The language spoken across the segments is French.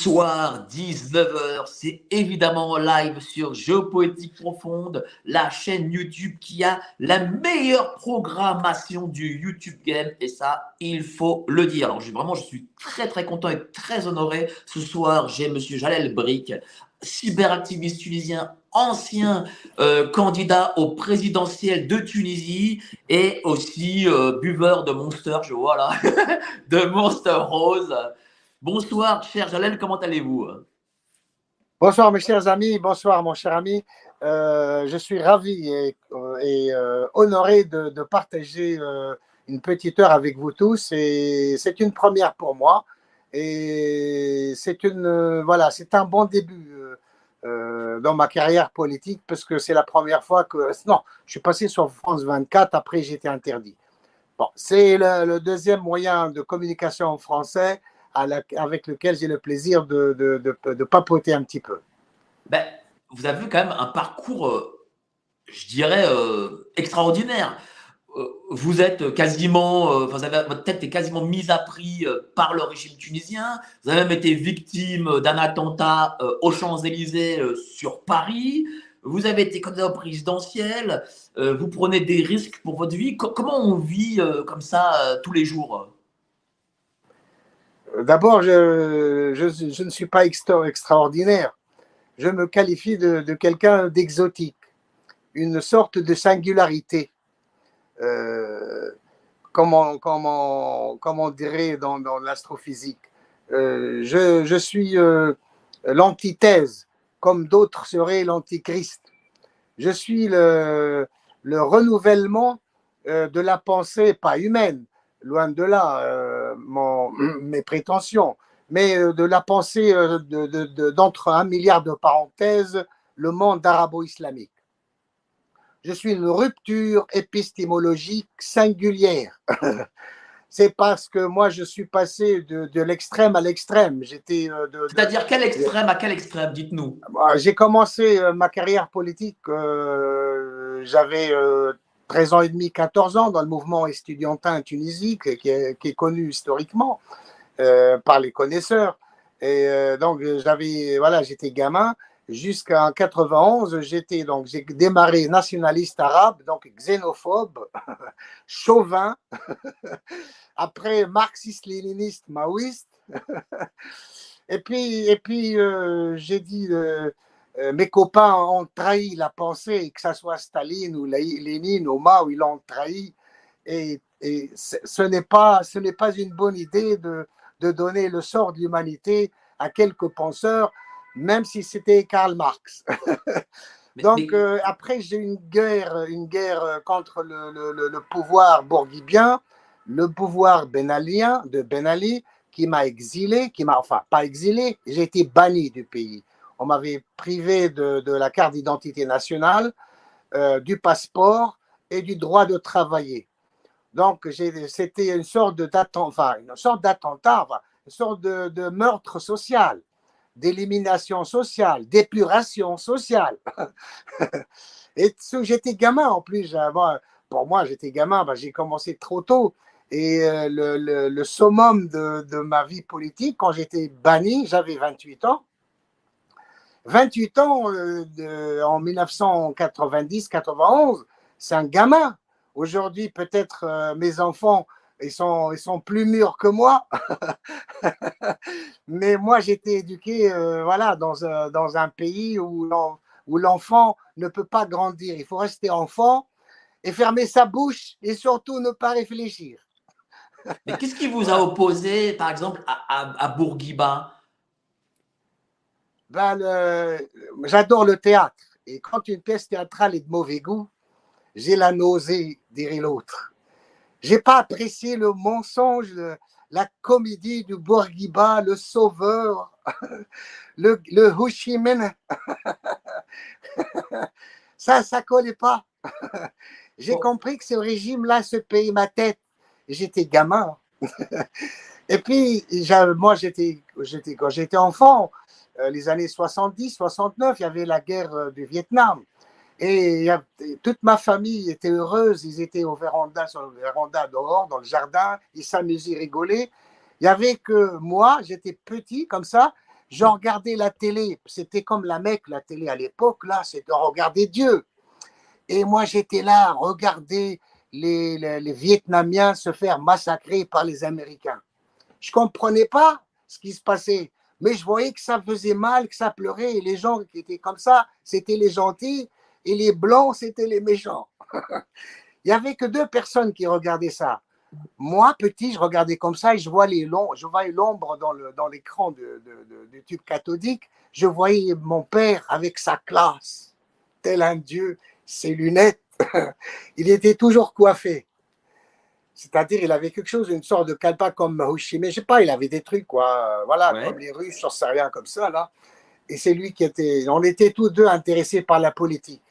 Soir, 19h, c'est évidemment en live sur Géopoétique Profonde, la chaîne YouTube qui a la meilleure programmation du YouTube Game, et ça, il faut le dire. Alors, je, vraiment, je suis très très content et très honoré. Ce soir, j'ai monsieur Jalel Brick, cyberactiviste tunisien, ancien euh, candidat au présidentiel de Tunisie et aussi euh, buveur de Monster, je vois là, de Monster Rose. Bonsoir, cher Jalel, comment allez-vous? Bonsoir mes chers amis, bonsoir mon cher ami. Euh, je suis ravi et, euh, euh, honoré de, partager une petite heure avec vous tous. Et c'est une première pour moi. Et c'est une voilà, c'est un bon début dans ma carrière politique parce que c'est la première fois que non, je suis passé sur France 24. Après, j'étais interdit. Bon, c'est le, le deuxième moyen de communication en français avec lequel j'ai le plaisir de, papoter un petit peu. ben, Vous avez quand même un parcours, euh, je dirais, euh, extraordinaire. Euh, Vous êtes quasiment, votre tête est quasiment mise à prix par le régime tunisien. Vous avez même été victime d'un attentat aux Champs-Élysées sur Paris. Vous avez été candidat présidentiel. Vous prenez des risques pour votre vie. Co- comment on vit comme ça tous les jours? D'abord, je, ne suis pas extra- extraordinaire. Je me qualifie de, quelqu'un d'exotique, une sorte de singularité. Euh, comment, on dirait dans, l'astrophysique Euh, je, suis euh, l'antithèse, comme d'autres seraient l'antichrist. Je suis le, le renouvellement euh, de la pensée, pas humaine, loin de là, mon, mes prétentions, mais euh, de la pensée euh, de- de- d'entre un milliard de parenthèses, le monde arabo-islamique. Je suis une rupture épistémologique singulière. C'est parce que moi, je suis passé de, de l'extrême à l'extrême. J'étais euh, C'est-à-dire quel extrême à quel extrême Dites-nous? bah, J'ai commencé ma carrière politique, euh, j'avais euh, 13 ans et demi, 14 ans dans le mouvement estudiantin en Tunisie, qui, est, connu historiquement euh, par les connaisseurs. Et euh, donc, j'avais, voilà, j'étais gamin. Jusqu'en 91, j'étais donc, j'ai démarré nationaliste arabe, donc xénophobe, chauvin, après marxiste-léniniste, maoïste. et puis, et puis euh, j'ai dit, mes copains ont trahi la pensée, que ce soit Staline ou Lé- Lénine ou Mao, ils l'ont trahi. Et, et ce n'est pas, ce n'est pas une bonne idée de, de donner le sort de l'humanité à quelques penseurs, même si c'était Karl Marx. Donc euh, après j'ai eu une guerre, une guerre euh, contre le, le- le- le pouvoir bourguibien, le pouvoir benalien de Ben Ali qui m'a exilé, qui m'a enfin pas exilé, j'ai été banni du pays. On m'avait privé de, la carte d'identité nationale, euh, du passeport et du droit de travailler. Donc c'était une sorte de d'attent- enfin, une sorte d'attentat, une sorte de, meurtre social, d'élimination sociale, d'épuration sociale. Et j'étais gamin en plus. Pour moi, j'étais gamin, ben, j'ai commencé trop tôt. Et euh, le, le- summum de ma vie politique, quand j'étais banni, j'avais 28 ans. 28 ans euh, en 1990-91, c'est un gamin. Aujourd'hui, peut-être euh, mes enfants, ils sont, plus mûrs que moi. Mais moi, j'étais éduqué euh, voilà, dans, un, pays où l'en- où l'enfant ne peut pas grandir. Il faut rester enfant et fermer sa bouche et surtout ne pas réfléchir. Mais qu'est-ce qui vous a opposé, par exemple, à Bourguiba? Ben, j'adore le théâtre. Et quand une pièce théâtrale est de mauvais goût, j'ai la nausée, dirait l'autre. J'ai pas apprécié le mensonge, la comédie du Bourguiba, le sauveur, le, le ça, ça collait pas. J'ai compris que ce régime-là se payait ma tête. J'étais gamin. Et puis, moi, j'étais, quand j'étais enfant, les années 70, 69, il y avait la guerre euh, du Vietnam. Et toute ma famille était heureuse. Ils étaient au véranda, sur le véranda dehors, dans le jardin. Ils s'amusaient, rigolaient. Il y avait que moi, j'étais petit comme ça. Je regardais la télé. C'était comme la Mecque, la télé à l'époque. Là, c'était regarder Dieu. Et moi, j'étais là, regarder les, les, les, Vietnamiens se faire massacrer par les Américains. Je comprenais pas ce qui se passait, mais je voyais que ça faisait mal, que ça pleurait. Et les gens qui étaient comme ça, c'était les gentils et les blancs, c'était les méchants. Il n'y avait que deux personnes qui regardaient ça. Moi, petit, je regardais comme ça et je voyais l'ombre dans, l'écran de, du tube cathodique. Je voyais mon père avec sa classe, tel un dieu, ses lunettes. il était toujours coiffé. C'est-à-dire, il avait quelque chose, une sorte de calpa comme mais je sais pas, il avait des trucs, quoi. Voilà, comme les Russes, j'en sais rien comme ça, là. Et c'est lui qui était. On était tous deux intéressés par la politique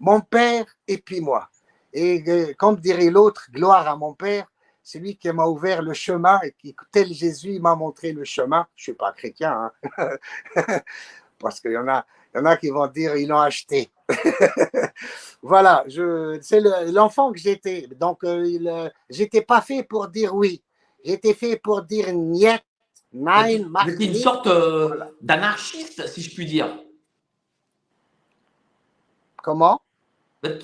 mon père et puis moi. Et euh, comme dirait l'autre, gloire à mon père, c'est lui qui m'a ouvert le chemin et qui, tel Jésus, m'a montré le chemin. Je ne suis pas chrétien, hein. parce qu'il y, en a, y en a qui vont dire ils l'ont acheté. voilà, c'est l'enfant que j'étais. Donc, euh, euh, j'étais pas fait pour dire oui. J'étais fait pour dire niet, nein, une sorte d'anarchiste, si je puis dire. Comment?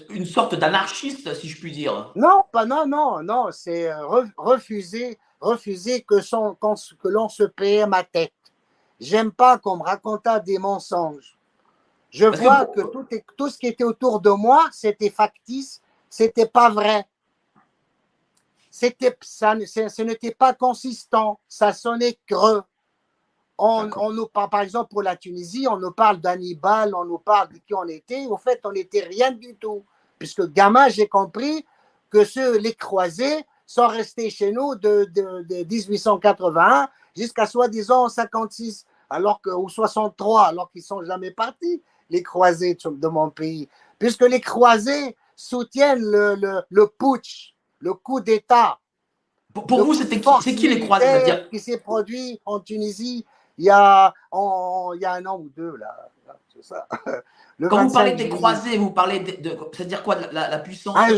Une sorte d'anarchiste, si je puis dire. Non, pas non, non, non, c'est euh, refuser, refuser que, son, que l'on se paye ma tête. J'aime pas qu'on me raconte des mensonges. Je vois que, tout, tout, ce qui était autour de moi, c'était factice, c'était pas vrai. C'était, ça, ce n'était pas consistant, ça sonnait creux. On, on, nous parle, par exemple, pour la Tunisie, on nous parle d'Hannibal, on nous parle de qui on était. Au fait, on n'était rien du tout. Puisque gamin, j'ai compris que ceux, les croisés, sont restés chez nous de, de, 1881 jusqu'à soi-disant 56, alors que, ou 63, alors qu'ils sont jamais partis, les croisés de mon pays. Puisque les croisés soutiennent le, le, le putsch, le coup d'État. Pour, vous, c'était qui, c'est qui les croisés Qui s'est produit en Tunisie il y a, il y a un an ou deux, là. Ça. Quand vous parlez des croisés, vous parlez de, c'est-à-dire quoi, la, puissance ah,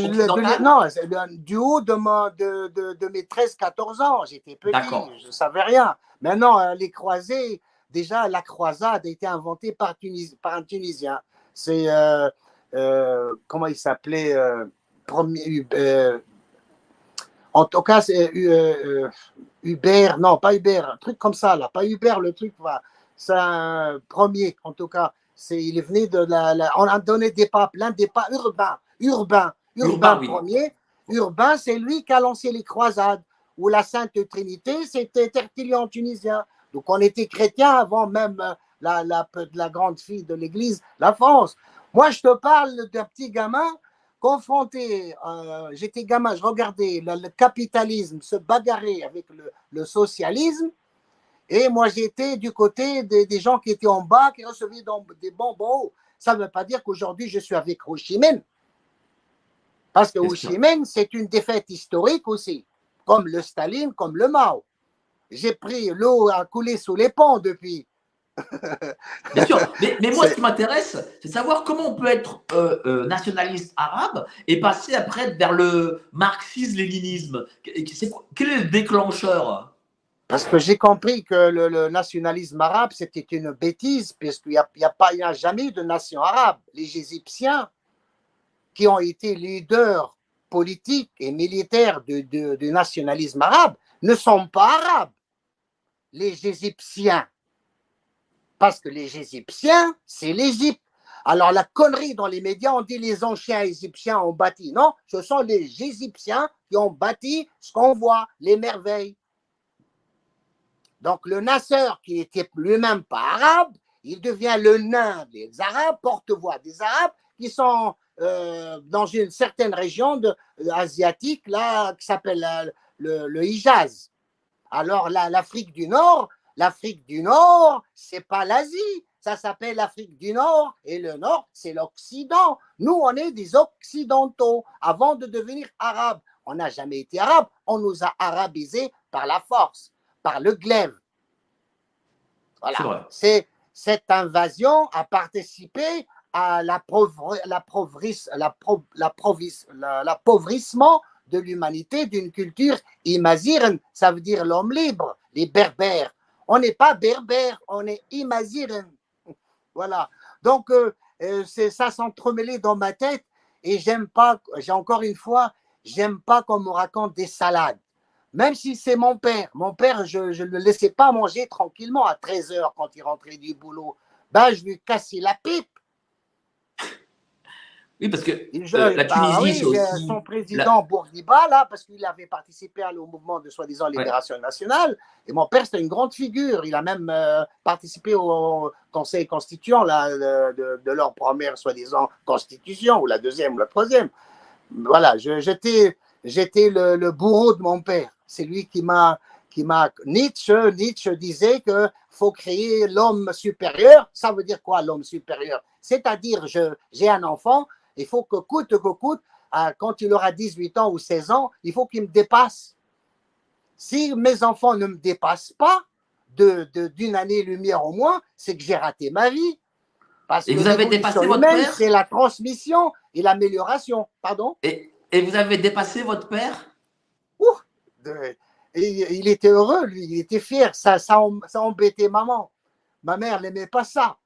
Non, du haut de, de, de, de mes 13-14 ans, j'étais petit, je ne savais rien. Maintenant, euh, les croisés, déjà, la croisade a été inventée par, par un Tunisien. C'est, euh, euh, comment il s'appelait premier, En tout cas, c'est Hubert, non, pas Hubert, un truc comme ça, là, pas Hubert, le truc, c'est un premier, en tout cas. C'est, il est venu de la, on a donné des pas, plein des pas urbains, urbain, urbain, premier. Urbain, c'est lui qui a lancé les croisades, où la Sainte Trinité, c'était Tertullian tunisien. Donc on était chrétien avant même euh, la, la, la grande fille de l'Église, la France. Moi, je te parle d'un petit gamin confronté, euh, j'étais gamin, je regardais le, capitalisme se bagarrer avec le, socialisme, et moi j'étais du côté des, gens qui étaient en bas, qui recevaient des bonbons. Ça ne veut pas dire qu'aujourd'hui je suis avec Ho Chi Minh, parce que Ho Chi Minh c'est une défaite historique aussi, comme le Staline, comme le Mao. J'ai pris l'eau à couler sous les ponts depuis. Bien sûr, mais, moi, ce qui m'intéresse, c'est savoir comment on peut être euh, euh, nationaliste arabe et passer après vers le marxisme-léninisme. Quel est le déclencheur? Parce que j'ai compris que le, nationalisme arabe, c'était une bêtise, puisqu'il n'y a, a, pas, a jamais eu de nation arabe. Les Égyptiens, qui ont été leaders politiques et militaires du nationalisme arabe, ne sont pas arabes. Les Égyptiens parce que les Égyptiens, c'est l'Égypte. Alors la connerie dans les médias, on dit les anciens Égyptiens ont bâti. Non, ce sont les Égyptiens qui ont bâti ce qu'on voit, les merveilles. Donc le Nasser, qui était lui-même pas arabe, il devient le nain des Arabes, porte-voix des Arabes qui sont euh, dans une certaine région de, asiatique là, qui s'appelle euh, le, Hijaz. Alors l'Afrique du Nord, l'Afrique du Nord, c'est pas l'Asie, ça s'appelle l'Afrique du Nord et le Nord, c'est l'Occident. Nous, on est des Occidentaux avant de devenir Arabes. On n'a jamais été Arabes, on nous a arabisés par la force, par le glaive. Voilà. C'est cette invasion a participé à l'appauvrissement de l'humanité d'une culture imaziren, ça veut dire l'homme libre, les berbères. On n'est pas berbères, on est imaziren. Voilà. Donc, euh, euh, c'est ça s'entremêler dans ma tête et j'aime pas, j'ai encore une fois, j'aime pas qu'on me raconte des salades. Même si c'est mon père. Mon père, je ne le laissais pas manger tranquillement à 13 heures quand il rentrait du boulot. Ben, je lui cassais la pipe. Oui, parce que euh, la bah Tunisie, aussi... Son président Bourguiba, là, parce qu'il avait participé au mouvement de soi-disant libération nationale, et mon père, c'était une grande figure. Il a même euh, participé au conseil constituant là, de, leur première soi-disant constitution, ou la deuxième ou la troisième. Voilà, j'étais le, le bourreau de mon père. C'est lui qui m'a qui m'a Nietzsche Nietzsche disait que faut créer l'homme supérieur. Ça veut dire quoi l'homme supérieur? C'est-à-dire j'ai un enfant, il faut que coûte que coûte, quand il aura 18 ans ou 16 ans, il faut qu'il me dépasse. Si mes enfants ne me dépassent pas d'une de, année-lumière au moins, c'est que j'ai raté ma vie. Parce et que vous avez dépassé votre père? C'est la transmission et l'amélioration. Pardon? Et, et, vous avez dépassé votre père? Ouh, et il était heureux, lui, il était fier. Ça, ça, ça embêtait maman. Ma mère n'aimait pas ça.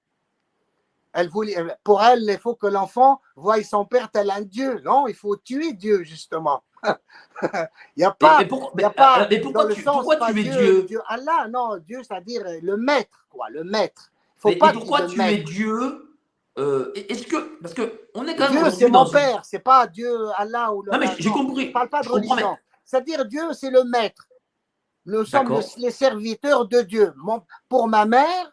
Elle voulait, pour elle, il faut que l'enfant voie son père tel un Dieu. Non, il faut tuer Dieu, justement. il n'y a pas. Mais, y a pas mais pourquoi, tu, pourquoi tu es Dieu, Dieu, Allah, non, Dieu, c'est-à-dire le maître, quoi, le maître. Faut mais, pas pourquoi tu es Dieu euh, Est-ce que. Parce que on est quand même. Dieu, c'est mon père, c'est pas Dieu, Allah ou le. Non, mais j'ai compris. Je ne parle pas de religion. C'est-à-dire Dieu, c'est le maître. Nous sommes les serviteurs de Dieu. pour ma mère,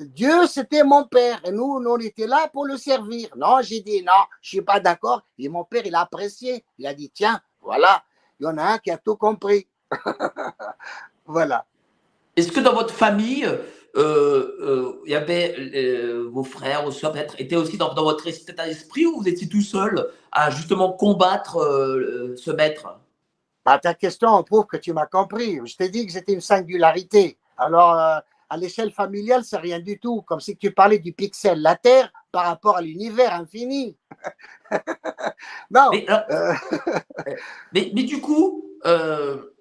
Dieu, c'était mon père. Et nous, on était là pour le servir. Non, j'ai dit non, je suis pas d'accord. Et mon père, il a apprécié. Il a dit, tiens, voilà, il y en a un qui a tout compris. voilà. Est-ce que dans votre famille, euh, euh, il y avait euh, vos frères ou soeurs peut-être étaient aussi dans, votre état d'esprit ou vous étiez tout seul à justement combattre ce maître? Bah, ta question prouve que tu m'as compris. Je t'ai dit que c'était une singularité. Alors, à l'échelle familiale, c'est rien du tout. Comme si tu parlais du pixel, la Terre par rapport à l'univers infini. non. Euh, mais, mais, du coup, euh,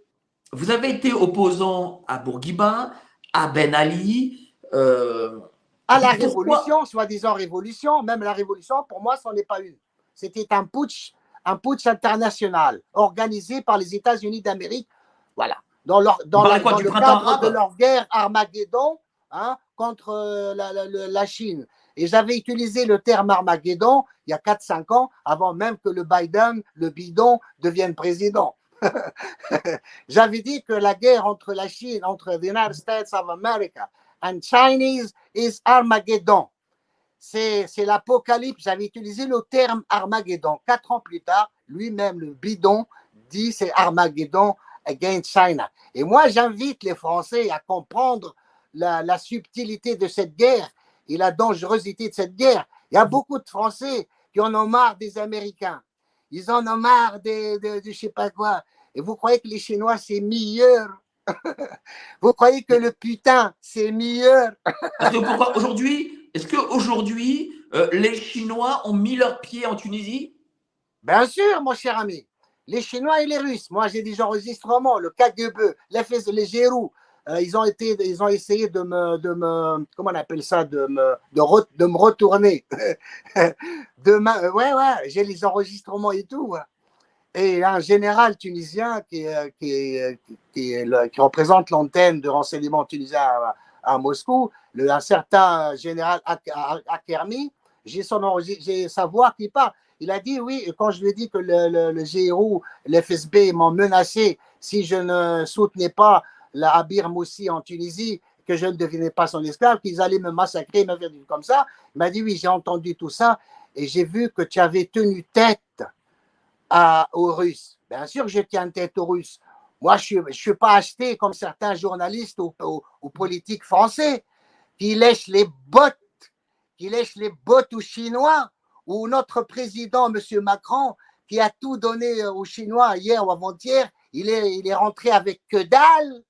vous avez été opposant à Bourguiba, à Ben Ali. à la révolution, soi-disant révolution. Même la révolution, pour moi, ce n'est pas une. C'était un putsch un putsch international organisé par les États-Unis d'Amérique. Voilà. Dans, leur, dans, le cadre de leur guerre Armageddon hein, contre euh, la, Chine. Et j'avais utilisé le terme Armageddon il y a 4-5 ans, avant même que le Biden, le bidon, devienne président. j'avais dit que la guerre entre la Chine, entre the United States of America and Chinese is Armageddon c'est l'apocalypse. J'avais utilisé le terme Armageddon. Quatre ans plus tard, lui-même, le bidon, dit c'est Armageddon against China. Et moi, j'invite les Français à comprendre la, subtilité de cette guerre et la dangerosité de cette guerre. Il y a beaucoup de Français qui en ont marre des Américains. Ils en ont marre de, de, de je sais pas quoi. Et vous croyez que les Chinois, c'est meilleur? Vous croyez que le putain, c'est meilleur? Aujourd'hui, est-ce qu'aujourd'hui, euh, les Chinois ont mis leurs pieds en Tunisie? Bien sûr, mon cher ami. Les Chinois et les Russes. Moi, j'ai des enregistrements, le KGB, les, les Gérous. Euh, ils, ont été, ils ont essayé de me, de me comment on appelle ça, de me, de, me retourner. de euh, ouais, ouais, j'ai les enregistrements et tout. Et un général tunisien qui, qui, qui, représente l'antenne de renseignement tunisien à Moscou, le, un certain général Akermi, j'ai sa voix qui parle. Il a dit oui, quand je lui ai dit que le, le, le GRU, l'FSB m'ont menacé si je ne soutenais pas la Abir Moussi en Tunisie, que je ne devenais pas son esclave, qu'ils allaient me massacrer, me faire comme ça. Il m'a dit oui, j'ai entendu tout ça et j'ai vu que tu avais tenu tête à, aux Russes. Bien sûr je tiens tête aux Russes. Moi, je ne suis pas acheté comme certains journalistes ou, ou, politiques français qui lèchent les bottes, qui lèchent les bottes aux Chinois, ou notre président, M. Macron, qui a tout donné aux Chinois hier ou avant-hier, il est, il est rentré avec que dalle.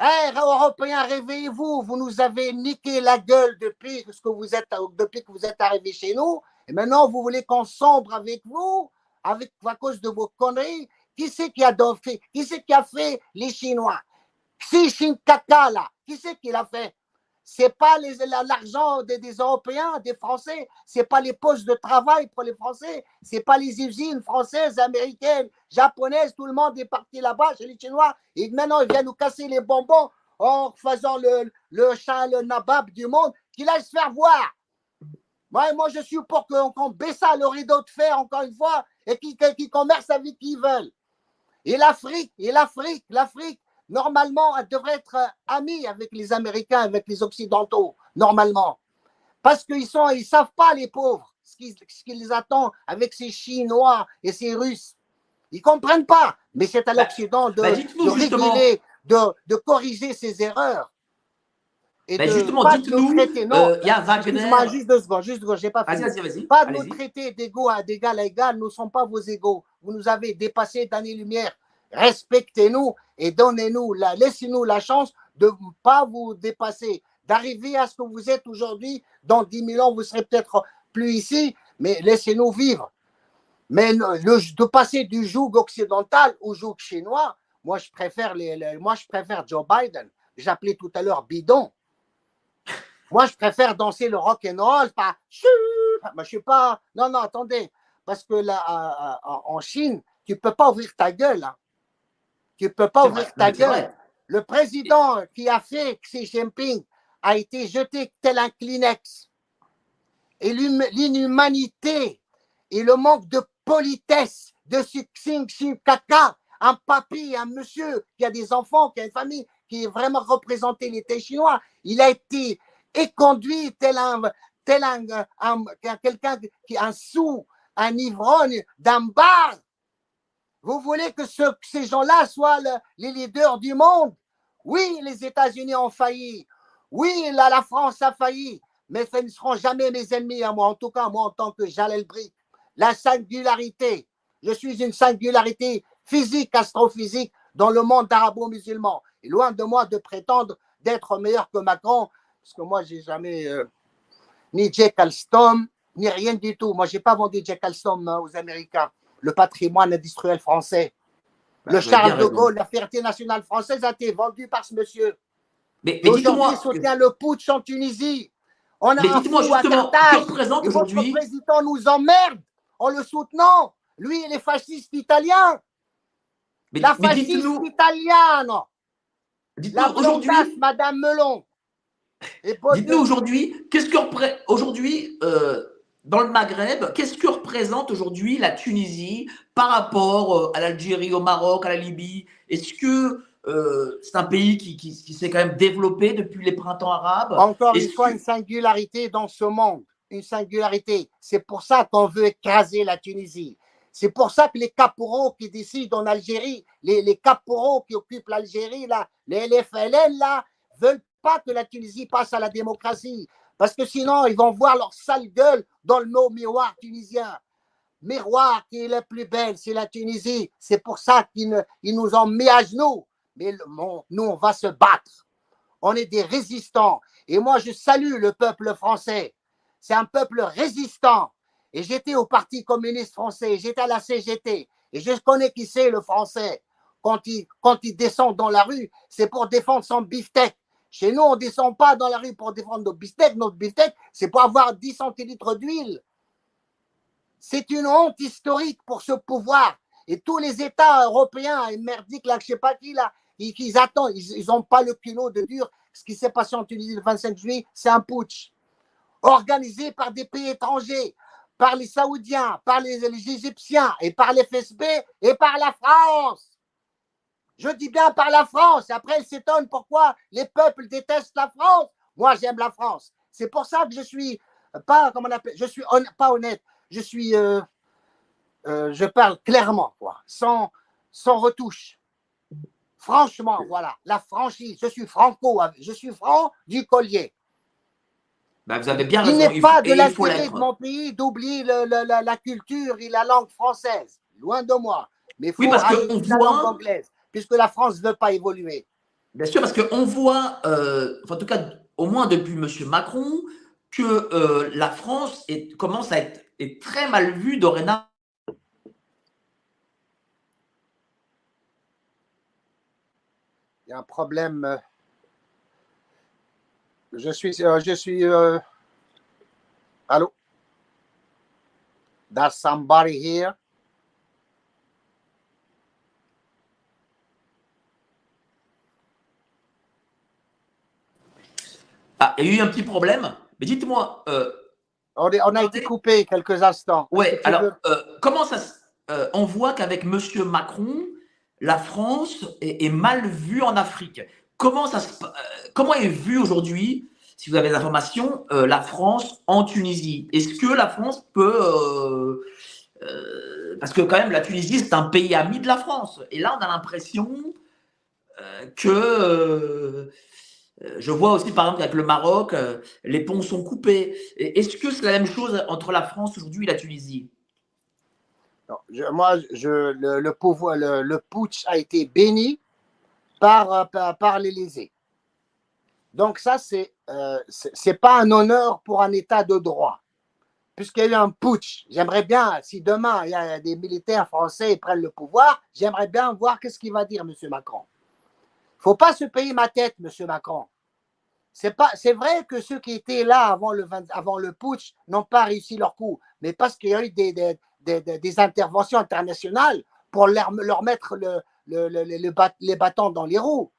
Hé, Européens, réveillez-vous, vous nous avez niqué la gueule depuis que, vous êtes, depuis que vous êtes arrivés chez nous, et maintenant vous voulez qu'on sombre avec vous, à cause de vos conneries. Qui c'est qui a fait, qui c'est qui a fait les Chinois? Xi Jinping là, qui c'est qui l'a fait? C'est pas l'argent des, Européens, des Français, c'est pas les postes de travail pour les Français, c'est pas les usines françaises, américaines, japonaises, tout le monde est parti là-bas chez les Chinois et maintenant ils viennent nous casser les bonbons en faisant le, le chat, le nabab du monde, qu'il aille se faire voir. Moi, moi je suis pour qu'on baisse le rideau de fer encore une fois et qu'ils qu commercent avec qui ils veulent. Et l'Afrique, et l'Afrique, l'Afrique, normalement, elle devrait être euh, amie avec les Américains, avec les Occidentaux, normalement. Parce qu'ils sont, ils savent pas, les pauvres, ce qui, ce qui, les attend avec ces Chinois et ces Russes. Ils comprennent pas. Mais c'est à bah, l'Occident de, bah, de réguler, de, de, corriger ces erreurs. Et bah, de justement, dites-nous, euh, il y a Wagner. Juste deux secondes, juste deux secondes, j'ai pas fini. Vas -y, vas -y, pas de nous traiter d'égaux d'égal à égal, nous ne sommes pas vos égaux. Vous nous avez dépassé d'années-lumière respectez-nous et donnez-nous, la, laissez-nous la chance de ne pas vous dépasser, d'arriver à ce que vous êtes aujourd'hui. Dans 10 000 ans, vous serez peut-être plus ici, mais laissez-nous vivre. Mais le, de passer du joug occidental au joug chinois, moi je préfère, les, moi, je préfère Joe Biden. J'appelais tout à l'heure bidon. Moi, je préfère danser le rock and roll, pas. Je suis pas. Non, non, attendez, parce que là, en Chine, tu peux pas ouvrir ta gueule. Hein. Tu ne peux pas ouvrir ta gueule. Le président qui a fait Xi Jinping a été jeté tel un Kleenex. Et l'inhumanité et le manque de politesse de ce Xi Kaka, un papy, un monsieur qui a des enfants, qui a une famille, qui est vraiment représenté l'État chinois, il a été éconduit tel un, tel un, quelqu'un qui un sous, un ivrogne d'un bar vous voulez que, ces gens-là soient les leaders du monde? Oui, les États-Unis ont failli. Oui, la France a failli. Mais ce ne seront jamais mes ennemis à moi. En tout cas, moi, en tant que Jalel Brick. La singularité. Je suis une singularité physique, astrophysique dans le monde arabo-musulman. Et loin de moi de prétendre d'être meilleur que Macron, parce que moi, j'ai jamais euh, ni Jack Alstom, ni rien du tout. Moi, j'ai pas vendu Jack Alstom hein, aux Américains le patrimoine industriel français. Bah, le Charles de Gaulle, la fierté nationale française a été vendue par ce monsieur. Mais, mais aujourd'hui, il soutient le putsch en Tunisie. On a un fou à aujourd'hui. Votre président nous emmerde en le soutenant. Lui, il est fasciste italien. Mais, la fasciste italienne. La aujourd'hui, Madame Melon. Dites-nous aujourd'hui, qu'est-ce que aujourd'hui euh, dans le Maghreb, qu'est-ce que représente aujourd'hui la Tunisie par rapport euh, à l'Algérie, au Maroc, à la Libye? Est-ce que euh, c'est un pays qui, qui, s'est quand même développé depuis les printemps arabes? Encore une fois, une singularité dans ce monde, une singularité. C'est pour ça qu'on veut écraser la Tunisie. C'est pour ça que les caporaux qui décident en Algérie, les, les caporaux qui occupent l'Algérie, là, les LFLN, là, veulent pas que la Tunisie passe à la démocratie. Parce que sinon, ils vont voir leur sale gueule dans le mot miroir tunisien. Miroir qui est la plus belle, c'est la Tunisie. C'est pour ça qu'ils nous ont mis à genoux. Mais nous, on va se battre. On est des résistants. Et moi, je salue le peuple français. C'est un peuple résistant. Et j'étais au Parti communiste français, j'étais à la CGT. Et je connais qui c'est le français. Quand il, quand il descend dans la rue, c'est pour défendre son beefsteak. Chez nous, on ne descend pas dans la rue pour défendre nos bistecs. Notre bistec, c'est pour avoir 10 centilitres d'huile. C'est une honte historique pour ce pouvoir. Et tous les États européens et merdiques, là, je ne sais pas qui, là, ils, attendent, ils n'ont pas le culot de dire ce qui s'est passé en Tunisie le 25 juillet, c'est un putsch organisé par des pays étrangers, par les Saoudiens, par les, les Égyptiens et par les FSB et par la France. Je dis bien par la France. Après, elle s'étonne pourquoi les peuples détestent la France. Moi, j'aime la France. C'est pour ça que je suis pas, comment on appelle, je suis pas honnête. Je suis, euh, euh, je parle clairement, quoi, sans, sans retouche. Franchement, voilà, la franchise. Je suis franco, je suis franc du collier. Ben, vous avez bien il n'est pas de l'intérêt de mon pays d'oublier la, culture et la langue française. Loin de moi. Mais faut oui, parce que la langue anglaise, puisque la France ne veut pas évoluer. Bien sûr, parce qu'on voit, euh, en tout cas, au moins depuis M. Macron, que euh, la France est, commence à être est très mal vue dorénavant. Il y a un problème. Euh, je suis. Euh, je suis. Allô? There's somebody here. Ah, il y a eu un petit problème. Mais dites-moi. Euh, on, a été coupé quelques instants. Oui, alors, euh, comment ça euh, On voit qu'avec M. Macron, la France est, mal vue en Afrique. Comment, ça comment est vue aujourd'hui, si vous avez des informations, la France en Tunisie? Est-ce que la France peut. parce que, quand même, la Tunisie, c'est un pays ami de la France. Et là, on a l'impression que euh, je vois aussi, par exemple, avec le Maroc, euh, les ponts sont coupés. Est-ce que c'est la même chose entre la France aujourd'hui et la Tunisie? Moi, le, pouvoir, le, putsch a été béni par, par, l'Élysée. Donc ça, c'est euh, c'est pas un honneur pour un État de droit. Puisqu'il y a eu un putsch, j'aimerais bien, si demain il y a des militaires français qui prennent le pouvoir, j'aimerais bien voir qu'est-ce qu'il va dire, M. Macron faut pas se payer ma tête, Monsieur Macron. C'est pas, c'est vrai que ceux qui étaient là avant le, avant le putsch n'ont pas réussi leur coup, mais parce qu'il y a eu des, des, des, interventions internationales pour leur, leur mettre le, le, le, les bâtons dans les roues.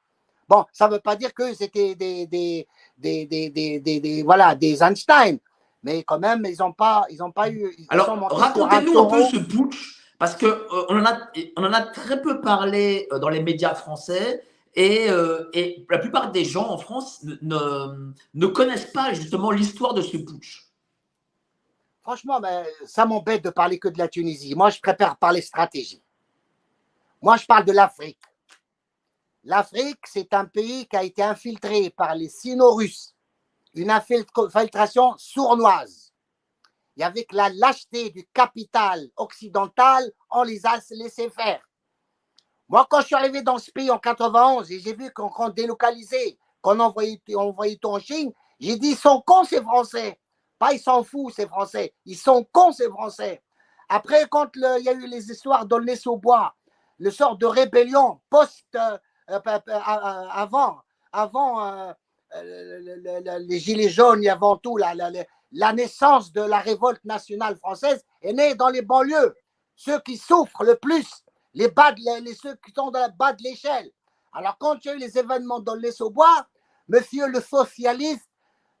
Bon, ça ne veut pas dire que c'était des, des, des, des, des, voilà, des Einstein, mais quand même, ils n'ont pas, ils ont pas eu. Alors, racontez-nous un, peu ce putsch, parce qu'on euh, on en, a, on en a très peu parlé euh, dans les médias français. Euh, et, la plupart des gens en France ne, connaissent pas justement l'histoire de ce putsch. Franchement, ben, ça m'embête de parler que de la Tunisie. Moi, je préfère parler stratégie. Moi, je parle de l'Afrique. L'Afrique, c'est un pays qui a été infiltré par les sino-russes. Une infiltration sournoise. Et avec la lâcheté du capital occidental, on les a laissés faire. Moi, quand je suis arrivé dans ce pays en 91 et j'ai vu qu'on délocalisait, qu'on envoyait, tout en Chine, j'ai dit ils sont cons ces Français. Pas ils s'en foutent ces Français. Ils sont cons ces Français. Après, quand il y a eu les histoires d'Aulnay au bois, le sort de rébellion post euh, euh, euh, avant, avant les gilets jaunes et avant tout la, naissance de la révolte nationale française est née dans les banlieues. Ceux qui souffrent le plus, les, bas les, ceux qui sont dans le bas de l'échelle. Alors, quand il y a eu les événements dans les bois monsieur le socialiste,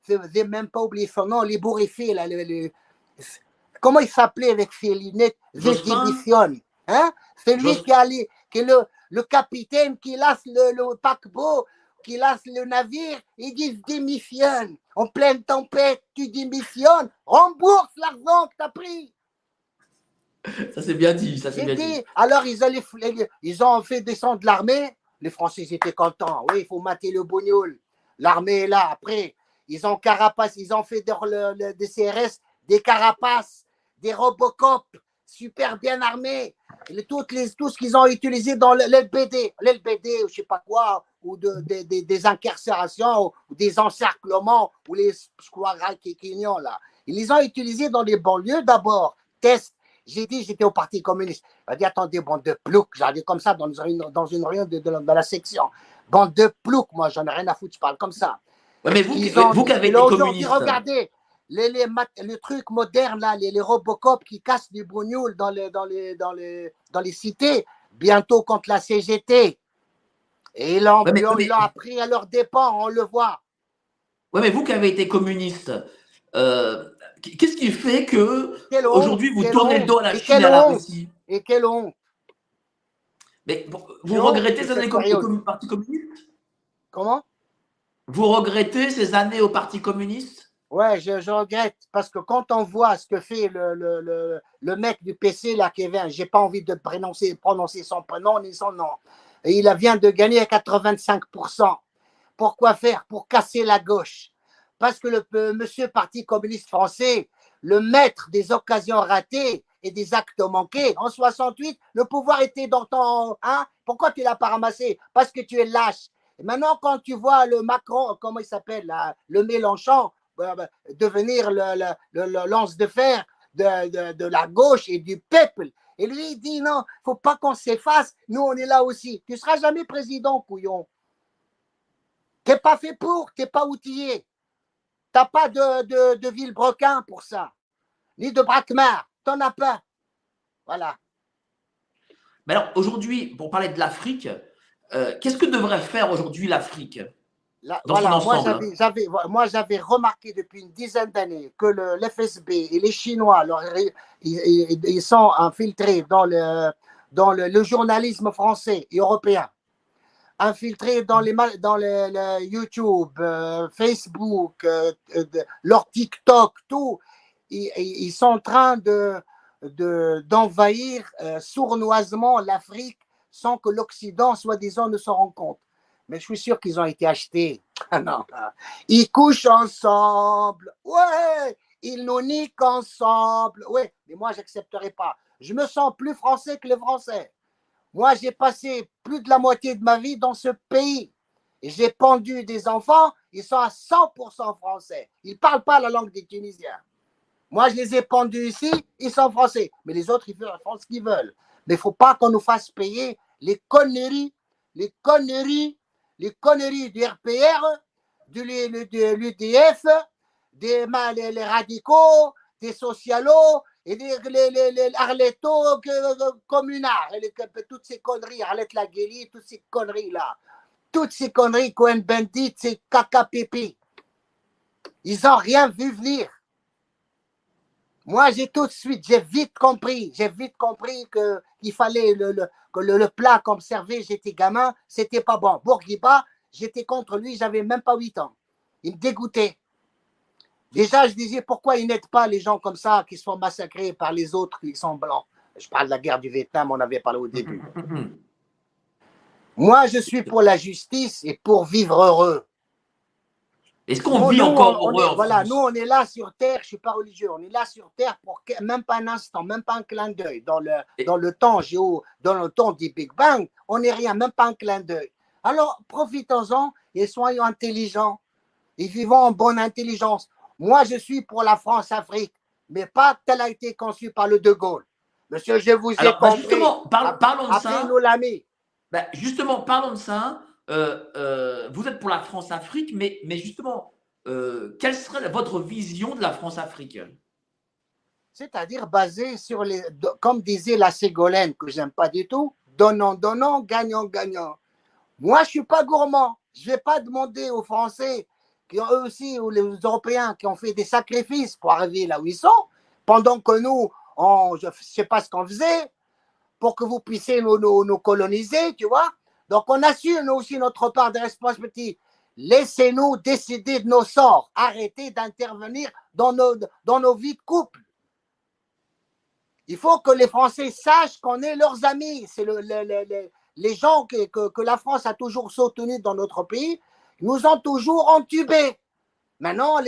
je n'ai même pas oublié son nom, les bourrifiés, là, comment il s'appelait avec ses lunettes? Hein? C'est lui qui, a, qui est le, le, capitaine qui laisse le, le paquebot, qui laisse le navire, il dit démissionne. En pleine tempête, tu démissionnes, rembourse l'argent que tu as pris. Ça c'est bien dit, ça c'est bien dit. Alors ils, allaient, ils ont fait descendre l'armée. Les Français étaient contents. Oui, il faut mater le bougnoul. L'armée est là. Après, ils ont carapace, ils ont fait des CRS, des carapaces, des Robocop super bien armés. Toutes les, tout ce qu'ils ont utilisé dans l'LBD, l'LBD ou je sais pas quoi, ou de, des incarcérations, ou des encerclements, ou les quignons là. Ils les ont utilisés dans les banlieues d'abord. Test, j'ai dit, j'étais au Parti communiste. Il m'a dit, attendez, bande de ploucs. J'ai dit comme ça dans une, dans une réunion de, de, la section. Bande de ploucs, moi, j'en ai rien à foutre, je parle comme ça. mais vous, vous qui avez été communiste. Regardez, les, les, les, trucs modernes, là, les, les Robocop qui cassent du bougnoul dans les, dans, les, dans, les, dans les cités, bientôt contre la CGT. Et ils l'ont appris à leur dépens, on le voit. Oui, mais vous qui avez été communiste, euh, Qu'est-ce qui fait que aujourd'hui vous tournez le dos à la Chine et à la Russie Et quelle honte Mais vous regrettez ces années au Parti communiste? Comment? Vous regrettez ces années au Parti communiste? Ouais, je, regrette parce que quand on voit ce que fait le, le, le, mec du PC là qui vient, j'ai pas envie de prononcer, prononcer son prénom ni son nom. Et il vient de gagner à 85%. Pourquoi faire? Pour casser la gauche. Parce que le euh, monsieur Parti communiste français, le maître des occasions ratées et des actes manqués, en 68, le pouvoir était dans ton. Hein? Pourquoi tu l'as pas ramassé? Parce que tu es lâche. Maintenant, quand tu vois le Macron, comment il s'appelle, le Mélenchon, euh, bah, devenir le, lance de fer de, la gauche et du peuple. Et lui, il dit non, faut pas qu'on s'efface, nous on est là aussi. Tu seras jamais président, couillon. T'es pas fait pour, t'es pas outillé. T'as pas de, de, de Villebrequin pour ça, ni de Braquemar, t'en as pas. Voilà. Mais alors aujourd'hui, pour parler de l'Afrique, euh, qu'est-ce que devrait faire aujourd'hui l'Afrique moi, j'avais remarqué depuis une dizaine d'années que le, l'FSB et les Chinois, ils, sont infiltrés dans le, dans le, journalisme français et européen, infiltrés dans les dans le, YouTube, euh, Facebook, euh, leur TikTok, tout. Ils, sont en train de, de d'envahir euh, sournoisement l'Afrique sans que l'Occident, soi-disant, ne s'en rende compte mais je suis sûr qu'ils ont été achetés. Non. Ils couchent ensemble. Ouais. Ils nous niquent ensemble. Ouais. Mais moi, j'accepterai pas. Je me sens plus français que les Français. Moi, j'ai passé plus de la moitié de ma vie dans ce pays. J'ai pendu des enfants, ils sont à 100% français. Ils ne parlent pas la langue des Tunisiens. Moi, je les ai pendus ici, ils sont français. Mais les autres, ils font ce qu'ils veulent. Mais il ne faut pas qu'on nous fasse payer les conneries, les conneries les conneries du RPR, de l'UDF, des les radicaux, des socialos et des les, les, arlettos communards, toutes ces conneries, Arlette Laguélie, toutes ces conneries-là. Toutes ces conneries, Cohen Bendit, c'est caca pipi. Ils n'ont rien vu venir. Moi, j'ai tout de suite, j'ai vite compris, j'ai vite compris qu'il fallait le, que le, plat qu'on servait, j'étais gamin, c'était pas bon. Bourguiba, j'étais contre lui, j'avais même pas 8 ans. Il me dégoûtait. Déjà, je disais pourquoi il n'aide pas les gens comme ça qui se font massacrer par les autres qui sont blancs? Je parle de la guerre du Vietnam, on avait parlé au début. Moi, je suis pour la justice et pour vivre heureux. Est-ce qu'on vit encore heureux Voilà, nous, on est là sur Terre, je ne suis pas religieux, on est là sur Terre pour même pas un instant, même pas un clin d'œil. Dans le, dans le temps géo, dans le temps du Big Bang, on n'est rien, même pas un clin d'œil. Alors, profitons-en et soyons intelligents et vivons en bonne intelligence. Moi, je suis pour la France-Afrique, mais pas telle a été conçue par le De Gaulle. Monsieur, je vous ai Alors, bah, Justement, parlons de ça. Nous. Bah, justement, parlons de ça. Euh, euh, vous êtes pour la France-Afrique, mais, mais justement, euh, quelle serait votre vision de la France-Afrique? C'est-à-dire basée sur les, comme disait la Ségolène, que j'aime pas du tout, donnant, donnant, gagnant, gagnant. Moi, je suis pas gourmand. Je vais pas demander aux Français, qui ont eux aussi, ou les Européens, qui ont fait des sacrifices pour arriver là où ils sont, pendant que nous, on, je sais pas ce qu'on faisait, pour que vous puissiez nous, nous coloniser, tu vois. Donc, on assume aussi notre part de responsabilité. Laissez-nous décider de nos sorts. Arrêtez d'intervenir dans nos, dans nos vies de couple. Il faut que les Français sachent qu'on est leurs amis. C'est le, les gens que, que, la France a toujours soutenus dans notre pays, nous ont toujours entubés. Maintenant,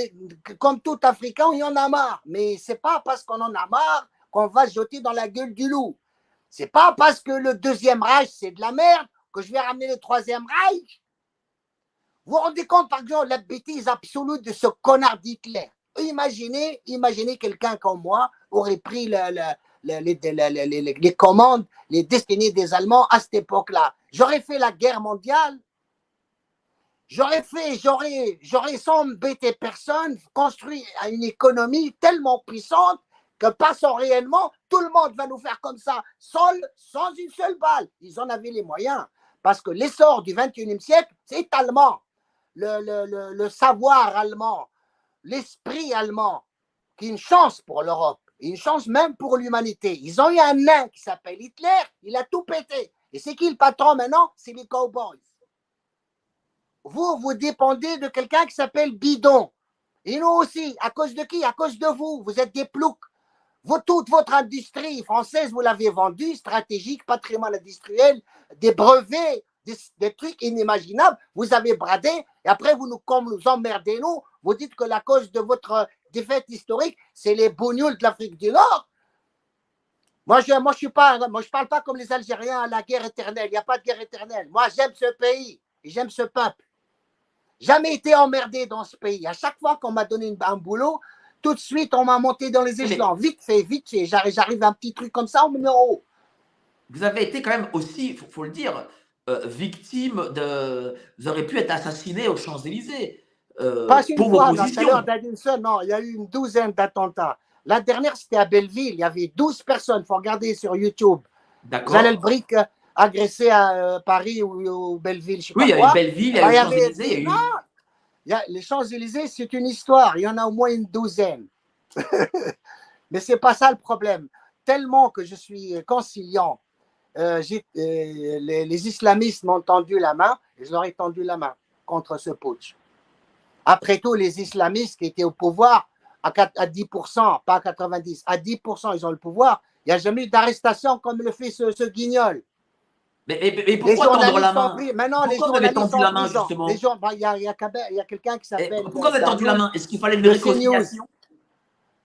comme tout Africain, il y en a marre. Mais c'est pas parce qu'on en a marre qu'on va jeter dans la gueule du loup. C'est pas parce que le deuxième Reich, c'est de la merde que je vais ramener le troisième Reich. Vous vous rendez compte, par exemple, la bêtise absolue de ce connard d'Hitler. Imaginez, imaginez quelqu'un comme moi aurait pris les, commandes, les destinées des Allemands à cette époque-là. J'aurais fait la guerre mondiale. J'aurais fait, j'aurais, j'aurais sans embêter personne, construit une économie tellement puissante que passant réellement, tout le monde va nous faire comme ça, seul, sans une seule balle. Ils en avaient les moyens. Parce que l'essor du 21e siècle, c'est allemand. Le, savoir allemand, l'esprit allemand, qui est une chance pour l'Europe, une chance même pour l'humanité. Ils ont eu un nain qui s'appelle Hitler, il a tout pété. Et c'est qui le patron maintenant? C'est les cowboys. Vous, vous dépendez de quelqu'un qui s'appelle Bidon. Et nous aussi, à cause de qui? À cause de vous. Vous êtes des ploucs. Vous, toute votre industrie française, vous l'avez vendue, stratégique, patrimoine industriel, des brevets, des, trucs inimaginables. Vous avez bradé. Et après, vous nous, comme emmerdez, nous, vous dites que la cause de votre défaite historique, c'est les bougnoules de l'Afrique du Nord. Moi, je ne moi, je parle pas comme les Algériens à la guerre éternelle. Il n'y a pas de guerre éternelle. Moi, j'aime ce pays et j'aime ce peuple. Jamais été emmerdé dans ce pays. À chaque fois qu'on m'a donné un boulot, tout de suite, on m'a monté dans les échelons. Vite fait, vite fait. J'arrive à un petit truc comme ça, on me met en haut. Vous avez été quand même aussi, il faut, le dire, euh, victime de. Vous auriez pu être assassiné aux Champs-Élysées. Euh, Pas une pour fois, non, il y a eu une douzaine d'attentats. La dernière, c'était à Belleville. Il y avait 12 personnes. Il faut regarder sur YouTube. D'accord. le Brick euh, agressé à euh, Paris ou, au Belleville. Je sais oui, il y a eu Belleville, il y a eu Champs-Élysées. les Champs-Élysées, c'est une histoire. Il y en a au moins une douzaine. Mais ce n'est pas ça le problème. Tellement que je suis conciliant, euh, les, islamistes m'ont tendu la main et je leur ai tendu la main contre ce putsch. Après tout, les islamistes qui étaient au pouvoir à, 10%, pas à 90%, à 10%, ils ont le pouvoir. Il n'y a jamais eu d'arrestation comme le fait ce, guignol. Mais, pourquoi tendre la main Maintenant, les journalistes tendu la main, justement Il y a, y a, quelqu'un qui s'appelle. Pourquoi vous avez tendu la main Est-ce qu'il fallait une réconciliation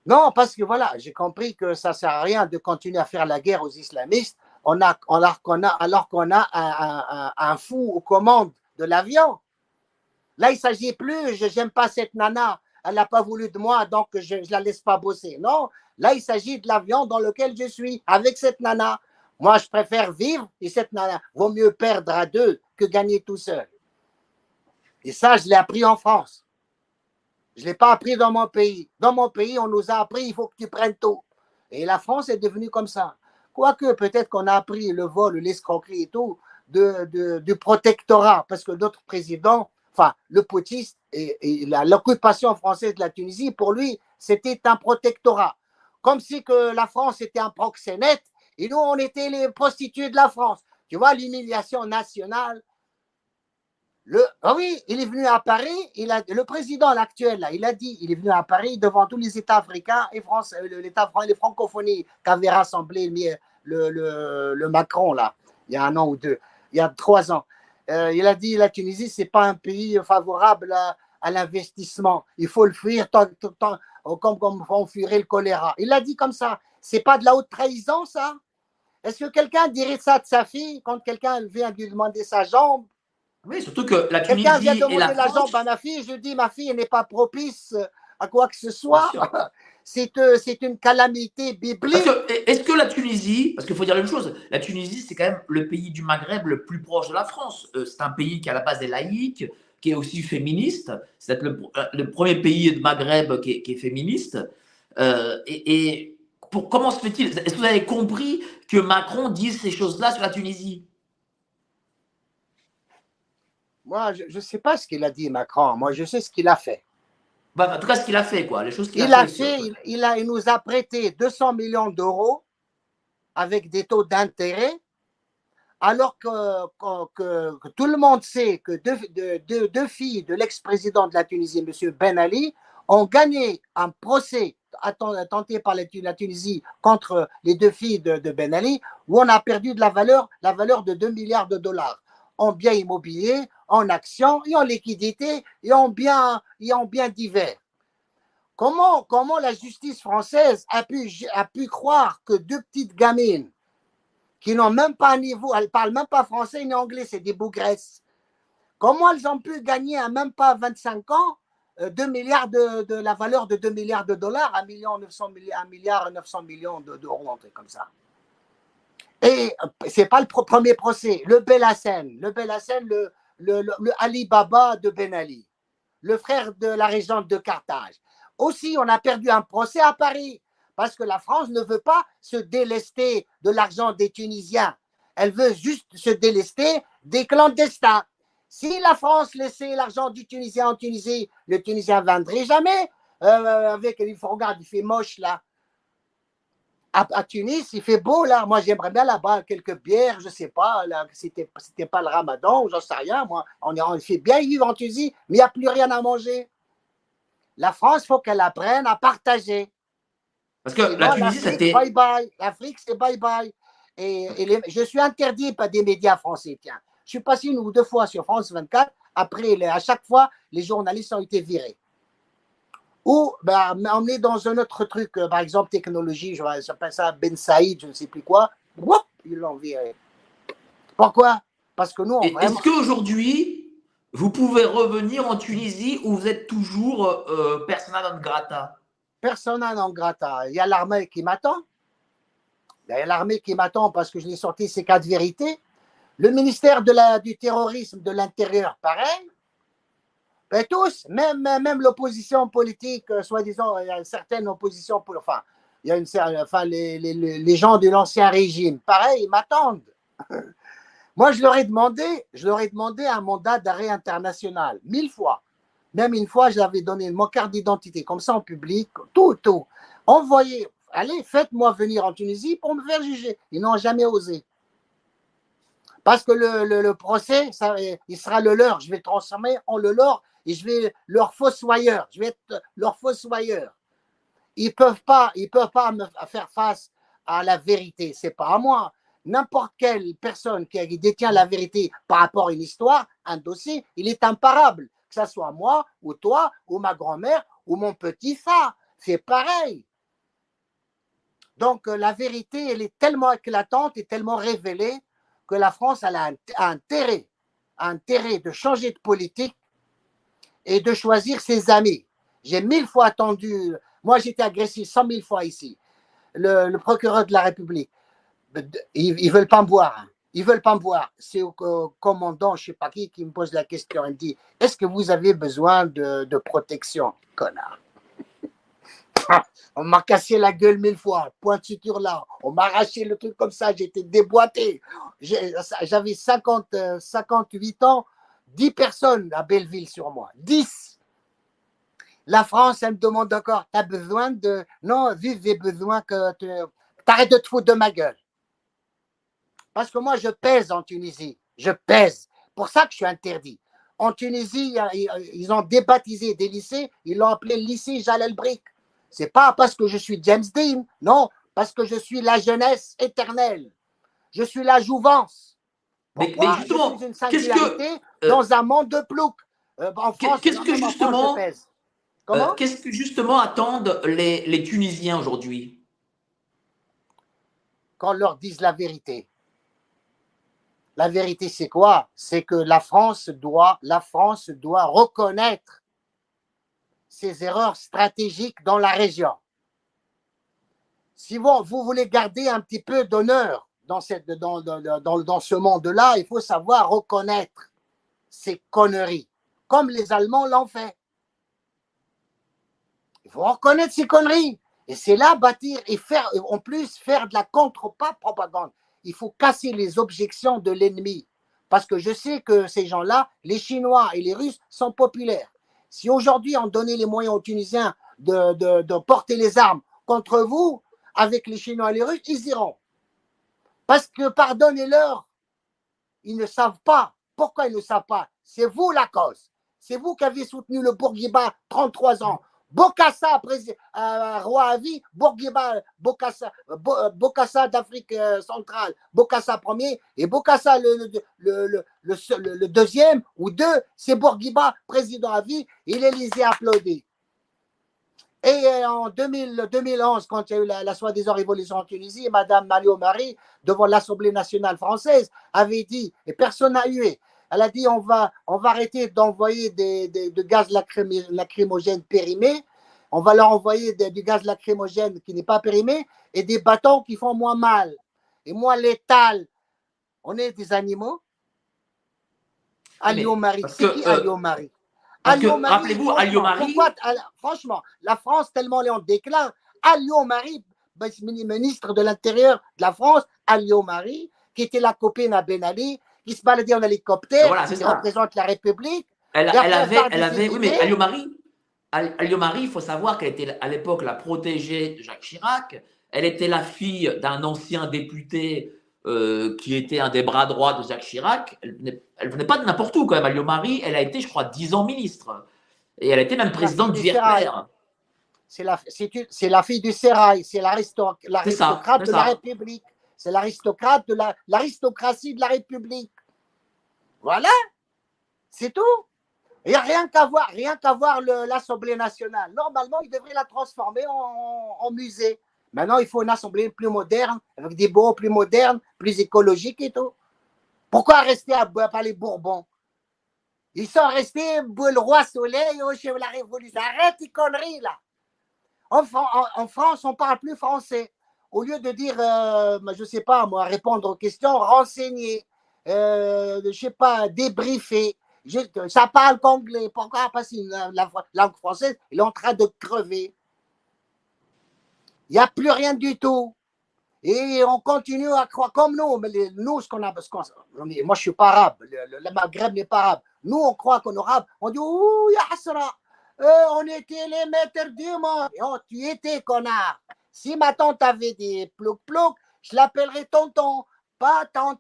Non, parce que voilà, j'ai compris que ça ne sert à rien de continuer à faire la guerre aux islamistes on a, alors qu'on a, alors qu'on a un, un, fou aux commandes de l'avion. Là, il ne s'agit plus, je n'aime pas cette nana, elle n'a pas voulu de moi, donc je ne la laisse pas bosser. Non, là, il s'agit de l'avion dans lequel je suis, avec cette nana. Moi, je préfère vivre et cette nana. Vaut mieux perdre à deux que gagner tout seul. Et ça, je l'ai appris en France. Je ne l'ai pas appris dans mon pays. Dans mon pays, on nous a appris, il faut que tu prennes tout. Et la France est devenue comme ça. Quoique, peut-être qu'on a appris le vol, l'escroquerie et tout du protectorat, parce que d'autres présidents enfin, le poutiste et, l'occupation française de la Tunisie, pour lui, c'était un protectorat. Comme si que la France était un proxénète et nous, on était les prostituées de la France. Tu vois, l'humiliation nationale. Le, ah oui, il est venu à Paris, il a, le président actuel, là, il a dit, il est venu à Paris devant tous les États africains et France, euh, l'État les francophonies qu'avait rassemblé le, le, le Macron, là, il y a un an ou deux, il y a trois ans. Euh, il a dit la Tunisie, ce n'est pas un pays favorable à, l'investissement. Il faut le fuir comme, comme on fuirait le choléra. Il l'a dit comme ça. C'est pas de la haute trahison, ça? Est-ce que quelqu'un dirait ça de sa fille quand quelqu'un vient lui demander sa jambe? Oui, surtout que la Tunisie Quelqu'un vient demander la, jambe à ma fille, je dis ma fille n'est pas propice à quoi que ce soit. Euh, c'est une calamité biblique. Est-ce que la Tunisie, parce qu'il faut dire la même chose, la Tunisie, c'est quand même le pays du Maghreb le plus proche de la France. Euh, c'est un pays qui, à la base, est laïque, qui est aussi féministe. C'est le, euh, le, premier pays de Maghreb qui est, féministe. et, pour, comment se fait-il? Est-ce que vous avez compris que Macron dise ces choses-là sur la Tunisie Moi, je ne sais pas ce qu'il a dit, Macron. Moi, je sais ce qu'il a fait. Bah, en tout cas, ce qu'il a fait, quoi. Les choses qu'il il a, fait. il, a, il nous a prêté 200 millions d'euros avec des taux d'intérêt, alors que, que, tout le monde sait que deux, deux, filles de l'ex-président de la Tunisie, M. Ben Ali, ont gagné un procès tenté par la Tunisie contre les deux filles de, Ben Ali, où on a perdu de la valeur, la valeur de 2 milliards de dollars en biens immobiliers, en actions et en liquidités et en biens, et en biens divers. Comment, comment la justice française a pu, a pu croire que deux petites gamines qui n'ont même pas un niveau, elles parlent même pas français ni anglais, c'est des bougresses. Comment elles ont pu gagner à même pas 25 ans 2 euh, milliards de, la valeur de 2 milliards de dollars, 1 milliard 900 milliard 900 millions d'euros, un truc comme ça. Et euh, c'est pas le premier procès. Le Belhassen, le Belhassen, le, le, le, Ali Baba de Ben Ali, le frère de la régente de Carthage. Aussi, on a perdu un procès à Paris parce que la France ne veut pas se délester de l'argent des Tunisiens. Elle veut juste se délester des clandestins. Si la France laissait l'argent du Tunisien en Tunisie, le Tunisien ne vendrait jamais. Euh, avec, il regarder, il fait moche là. à, Tunis, il fait beau là. Moi, j'aimerais bien là-bas quelques bières, je sais pas. Là, c'était, c'était pas le ramadan, j'en sais rien. Moi, on, on fait bien vivre en Tunisie, mais il n'y a plus rien à manger. La France, il faut qu'elle apprenne à partager. Parce que la Tunisie, c'était. Bye bye. L'Afrique, c'est bye bye. Et, je suis interdit par des médias français. Tiens, je suis passé une ou deux fois sur France 24. Après, à chaque fois, les journalistes ont été virés. Ou bah, emmener dans un autre truc, euh, par exemple technologie, je j'appelle ça Ben Saïd, je ne sais plus quoi, ils l'ont viré. Pourquoi? Parce que nous, on vraiment... Est-ce qu'aujourd'hui, vous pouvez revenir en Tunisie où vous êtes toujours euh, persona non grata? Persona non grata. Il y a l'armée qui m'attend. Il y a l'armée qui m'attend parce que je l'ai sorti ces quatre vérités. Le ministère du terrorisme de l'intérieur, pareil. Ben, tous, même, l'opposition politique, euh, soi-disant, il y a une certaine opposition, enfin, il y a une, enfin les gens de l'ancien régime, pareil, ils m'attendent. Moi, je leur ai demandé, je leur ai demandé un mandat d'arrêt international, mille fois. Même une fois, je l'avais donné mon carte d'identité, comme ça en public, tout, tout. Envoyez, allez, faites-moi venir en Tunisie pour me faire juger. Ils n'ont jamais osé. Parce que le, le, procès, ça, il sera le leur. Je vais transformer en le leur et je vais leur fossoyeur. Je vais être leur fossoyeur. Ils peuvent pas, peuvent pas me faire face à la vérité. C'est pas à moi. N'importe quelle personne qui détient la vérité par rapport à une histoire, un dossier, il est imparable. Que ce soit moi ou toi ou ma grand-mère ou mon petit frère. C'est pareil. Donc euh, la vérité, elle est tellement éclatante et tellement révélée que la France a intérêt, a intérêt de changer de politique et de choisir ses amis. J'ai mille fois attendu, moi j'étais agressé cent mille fois ici, le, procureur de la République. Ils ne veulent pas me voir. Ils veulent pas me voir. C'est au, commandant, je ne sais pas qui, qui me pose la question. Il dit Est-ce que vous avez besoin de protection Connard? On m'a cassé la gueule mille fois, point de là. On m'a arraché le truc comme ça, j'étais déboîté. J'avais 50, 58 euh, ans, 10 personnes à Belleville sur moi. 10. La France, elle me demande encore, tu as besoin de... Non, vive, j'ai besoin que tu arrêtes de te foutre de ma gueule. Parce que moi, je pèse en Tunisie. Je pèse. Pour ça que je suis interdit. En Tunisie, ils ont débaptisé des lycées, ils l'ont appelé lycée Jalel Brick. C'est pas parce que je suis James Dean, non, parce que je suis la jeunesse éternelle. Je suis la jouvence. mais, justement, qu'est-ce que euh, dans un monde de plouc euh, qu'est-ce que justement, euh, qu'est-ce que justement attendent les, les Tunisiens aujourd'hui? Qu'on leur dise la vérité. La vérité, c'est quoi? C'est que la France doit, la France doit reconnaître ses erreurs stratégiques dans la région. Si vous, vous voulez garder un petit peu d'honneur dans, dans, dans, dans ce monde-là, il faut savoir reconnaître ces conneries, comme les Allemands l'ont fait. Il faut reconnaître ces conneries. Et c'est là bâtir et faire, en plus, faire de la contre-propagande. Il faut casser les objections de l'ennemi. Parce que je sais que ces gens-là, les Chinois et les Russes, sont populaires. Si aujourd'hui on donnait les moyens aux Tunisiens de, porter les armes contre vous, avec les Chinois et les Russes, ils iront. Parce que, pardonnez-leur, ils ne savent pas. Pourquoi ils ne savent pas? C'est vous la cause. C'est vous qui avez soutenu le Bourguiba 33 ans. Bokassa, euh, roi à vie, euh, Bokassa d'Afrique euh, centrale, Bokassa premier, et Bokassa le, le, le, deuxième ou deux, c'est Bourguiba, président à vie, et l'Élysée applaudit. Et en 2000, 2011, quand il y a eu la, soi-disant révolution en Tunisie, Madame Malio Marie, devant l'Assemblée nationale française, avait dit, et personne n'a eu, elle a dit on va, on va arrêter d'envoyer des, de gaz lacrymogène périmé. On va leur envoyer du gaz lacrymogène qui n'est pas périmé et des bâtons qui font moins mal et moins létal. On est des animaux. Alio Marie. C'est qui Alio Marie? Rappelez-vous, Alio Marie? franchement, la France, tellement elle est en déclin. Alio Marie, ministre de l'Intérieur de la France, Alio Marie, qui était la copine à Ben Ali, qui se baladait en hélicoptère, voilà, qui représente la République. Elle, elle avait, elle avait, oui, mais Alio Marie, il faut savoir qu'elle était à l'époque la protégée de Jacques Chirac. Elle était la fille d'un ancien député euh, qui était un des bras droits de Jacques Chirac. Elle ne venait, pas de n'importe où quand même. Alio Marie, elle a été, je crois, dix ans ministre. Et elle était même présidente du VRPR. C'est la, la, fille du Sérail, c'est l'aristocrate de la République. C'est l'aristocrate de l'aristocratie de la République. Voilà, c'est tout. Il n'y a rien qu'à voir, rien qu'à voir l'Assemblée nationale. Normalement, il devrait la transformer en, musée. Maintenant, il faut une assemblée plus moderne, avec des bureaux plus modernes, plus écologiques et tout. Pourquoi rester à, à les Bourbons Ils sont restés le roi soleil au chef de la révolution. Arrête les conneries là. En, France, on parle plus français. Au lieu de dire, euh, je ne sais pas, moi, répondre aux questions, renseigner, euh, je sais pas, débriefer. ça parle qu'anglais. Pourquoi Parce que la, langue française est en train de crever. Il n'y a plus rien du tout. Et on continue à croire comme nous. Mais nous, ce qu'on a, parce moi je suis pas arabe, le, Maghreb n'est pas arabe. Nous, on croit qu'on est arabe. On dit, ouh, Yasra, euh, on était les maîtres du monde. Tu étais connard. Si ma tante avait des plouc-plouc, je l'appellerais tonton, pas tante.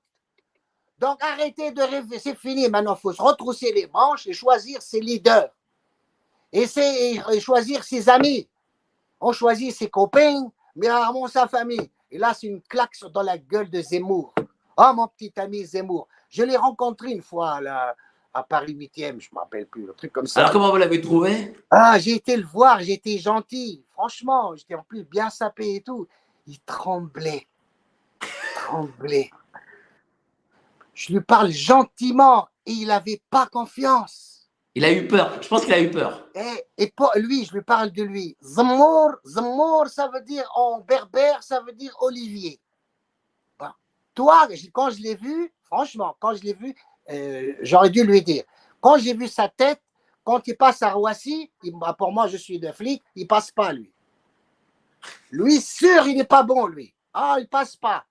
Donc arrêtez de rêver, c'est fini. Maintenant, il faut se retrousser les manches et choisir ses leaders. Et, et choisir ses amis. On choisit ses copains, mais rarement sa famille. Et là, c'est une claque dans la gueule de Zemmour. Oh, mon petit ami Zemmour. Je l'ai rencontré une fois à Paris 8e, je ne me rappelle plus, le truc comme ça. Alors, comment vous l'avez trouvé? Ah, j'ai été le voir, été gentil. Franchement, j'étais en plus bien sapé et tout. Il tremblait. tremblait. Je lui parle gentiment et il n'avait pas confiance. Il a eu peur. Je pense qu'il a eu peur. Et, et pour lui, je lui parle de lui. Zamour, Zamour, ça veut dire en berbère, ça veut dire Olivier. Toi, quand je l'ai vu, franchement, quand je l'ai vu, euh, j'aurais dû lui dire. Quand j'ai vu sa tête, quand il passe à Roissy, bah, pour moi, je suis de flic, il passe pas, lui. Lui, sûr, il n'est pas bon, lui. Ah, il passe pas.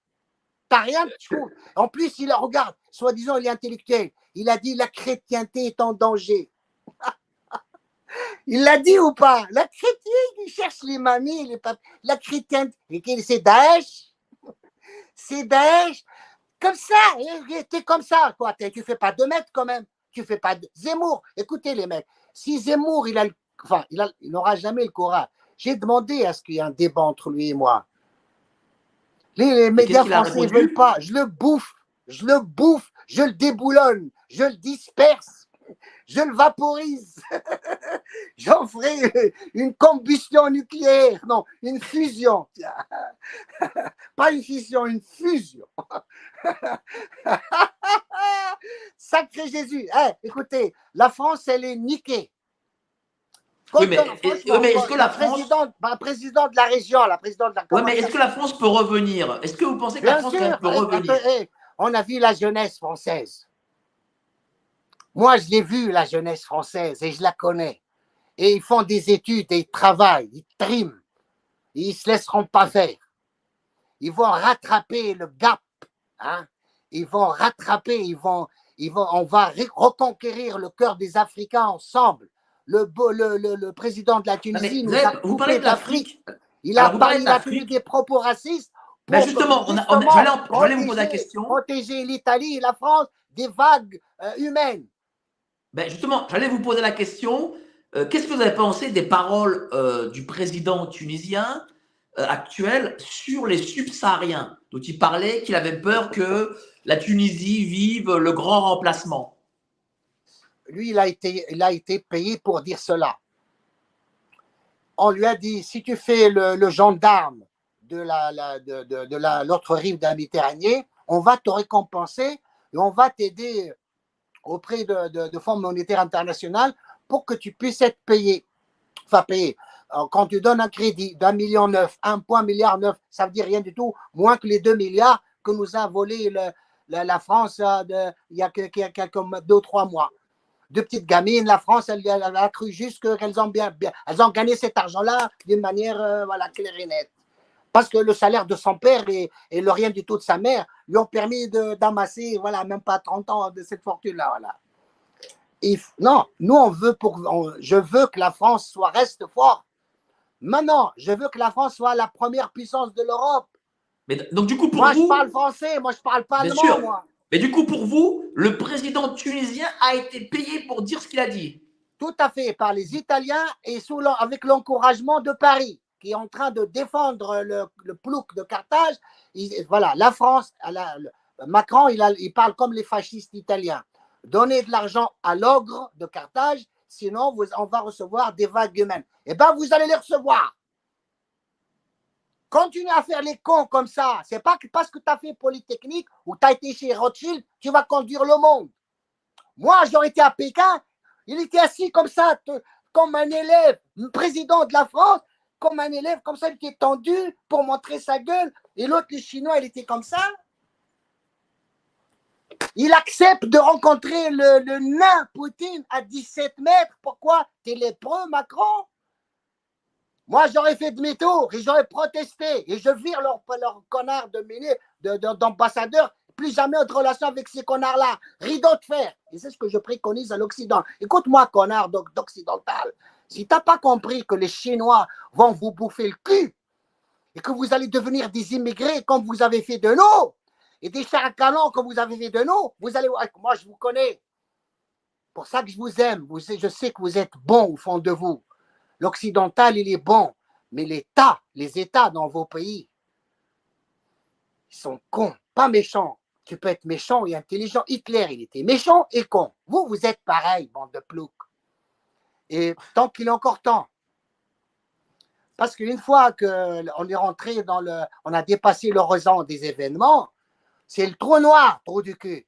T'as rien, tu En plus, il regarde, soi-disant, il est intellectuel. Il a dit la chrétienté est en danger. il l'a dit ou pas? La chrétienne, il cherche les mamies, les papes. La chrétienté, c'est Daesh? C'est Daesh. Comme ça, il était comme ça, quoi. Tu fais pas deux mètres quand même. Tu fais pas de... Zemmour. Écoutez les mecs, si Zemmour, il a, enfin, il, n'aura jamais le courage. J'ai demandé à ce qu'il y ait un débat entre lui et moi. Les, médias français ne veulent pas. Je le bouffe, je le bouffe, je le déboulonne, je le disperse je le vaporise. J'en ferai une combustion nucléaire, non, une fusion. Pas une fusion, une fusion. Sacré Jésus. Eh, écoutez, la France, elle est niquée. Oui, mais, est-ce que la France. Bah, président, de la région, la présidente de la Oui, mais est-ce que la France peut revenir? Est-ce que vous pensez que la France peut revenir? eh, On a vu la jeunesse française. Moi, je l'ai vu, la jeunesse française, et je la connais. Et ils font des études et ils travaillent, ils triment. ils ne se laisseront pas faire. Ils vont rattraper le gap. Hein? Ils vont rattraper, ils vont, ils vont, on va reconquérir le cœur des Africains ensemble. Le, le, le, président de la Tunisie nous a vous parlez de l'Afrique. Il a, parlé, il a tenu des propos racistes. Mais justement, on a, je, vais, vous poser la question. Protéger l'Italie et la France des vagues euh, humaines. Ben justement, j'allais vous poser la question. Euh, qu'est-ce que vous avez pensé des paroles euh, du président tunisien actuel sur les subsahariens, dont il parlait qu'il avait peur que la Tunisie vive le grand remplacement? Lui, il a été, payé pour dire cela. On lui a dit, si tu fais le, gendarme de l'autre la, de, rive de la Méditerranée, on va te récompenser et on va t'aider auprès de, Fonds monétaire international pour que tu puisses être payé. Enfin, payé. quand tu donnes un crédit d'un million neuf, un point milliard neuf, ça veut dire rien du tout, moins que les deux milliards que nous a volé la, France euh, il y a quelques deux ou trois mois. Deux petites gamines, la France, elle, a cru juste qu'elles ont bien, bien, elles ont gagné cet argent-là d'une manière euh, voilà, claire et nette parce que le salaire de son père et, le rien du tout de sa mère lui ont permis d'amasser, voilà, même pas 30 ans de cette fortune-là. Voilà. non, nous, on veut pour, je veux que la France soit reste forte Maintenant, je veux que la France soit la première puissance de l'Europe. Mais donc du coup pour Moi, vous, je parle français, moi, je parle pas Bien allemand, sûr. moi. mais du coup pour vous, le président tunisien a été payé pour dire ce qu'il a dit. Tout à fait, par les Italiens et avec l'encouragement de Paris, qui est en train de défendre le, plouc de Carthage. Il- voilà, la France, Macron, il parle comme les fascistes italiens. Donnez de l'argent à l'ogre de Carthage, sinon vous- on va recevoir des vagues humaines. Eh bien, vous allez les recevoir. Continuez à faire les cons comme ça. C'est pas parce que tu as fait Polytechnique ou tu as été chez Rothschild, tu vas conduire le monde. Moi, j'aurais été à Pékin, il était assis comme ça, comme un élève, président de la France, comme un élève, comme ça, il était tendu pour montrer sa gueule. Et l'autre, le chinois, il était comme ça. Il accepte de rencontrer le, le nain Poutine à 17 mètres. Pourquoi? T'es lépreux, Macron Moi, j'aurais fait demi-tour et j'aurais protesté. Et je vire leur, leur connard de d'ambassadeur. Plus jamais de relation avec ces connards-là. Rideau de fer. Et c'est ce que je préconise à l'Occident. Écoute-moi, connard d'oc- d'occidental. Si tu n'as pas compris que les Chinois vont vous bouffer le cul et que vous allez devenir des immigrés comme vous avez fait de nous, et des chars à canon comme vous avez fait de nous, vous allez voir, moi je vous connais. Pour ça que je vous aime. Je sais que vous êtes bon au fond de vous. L'occidental, il est bon. Mais l'État, les États dans vos pays, ils sont cons, pas méchants. Tu peux être méchant et intelligent. Hitler, il était méchant et con. Vous, vous êtes pareil, bande de ploucs. Et tant qu'il est encore temps. Parce qu'une fois qu'on est rentré dans le. On a dépassé l'horizon des événements, c'est le trou noir, trou du cul.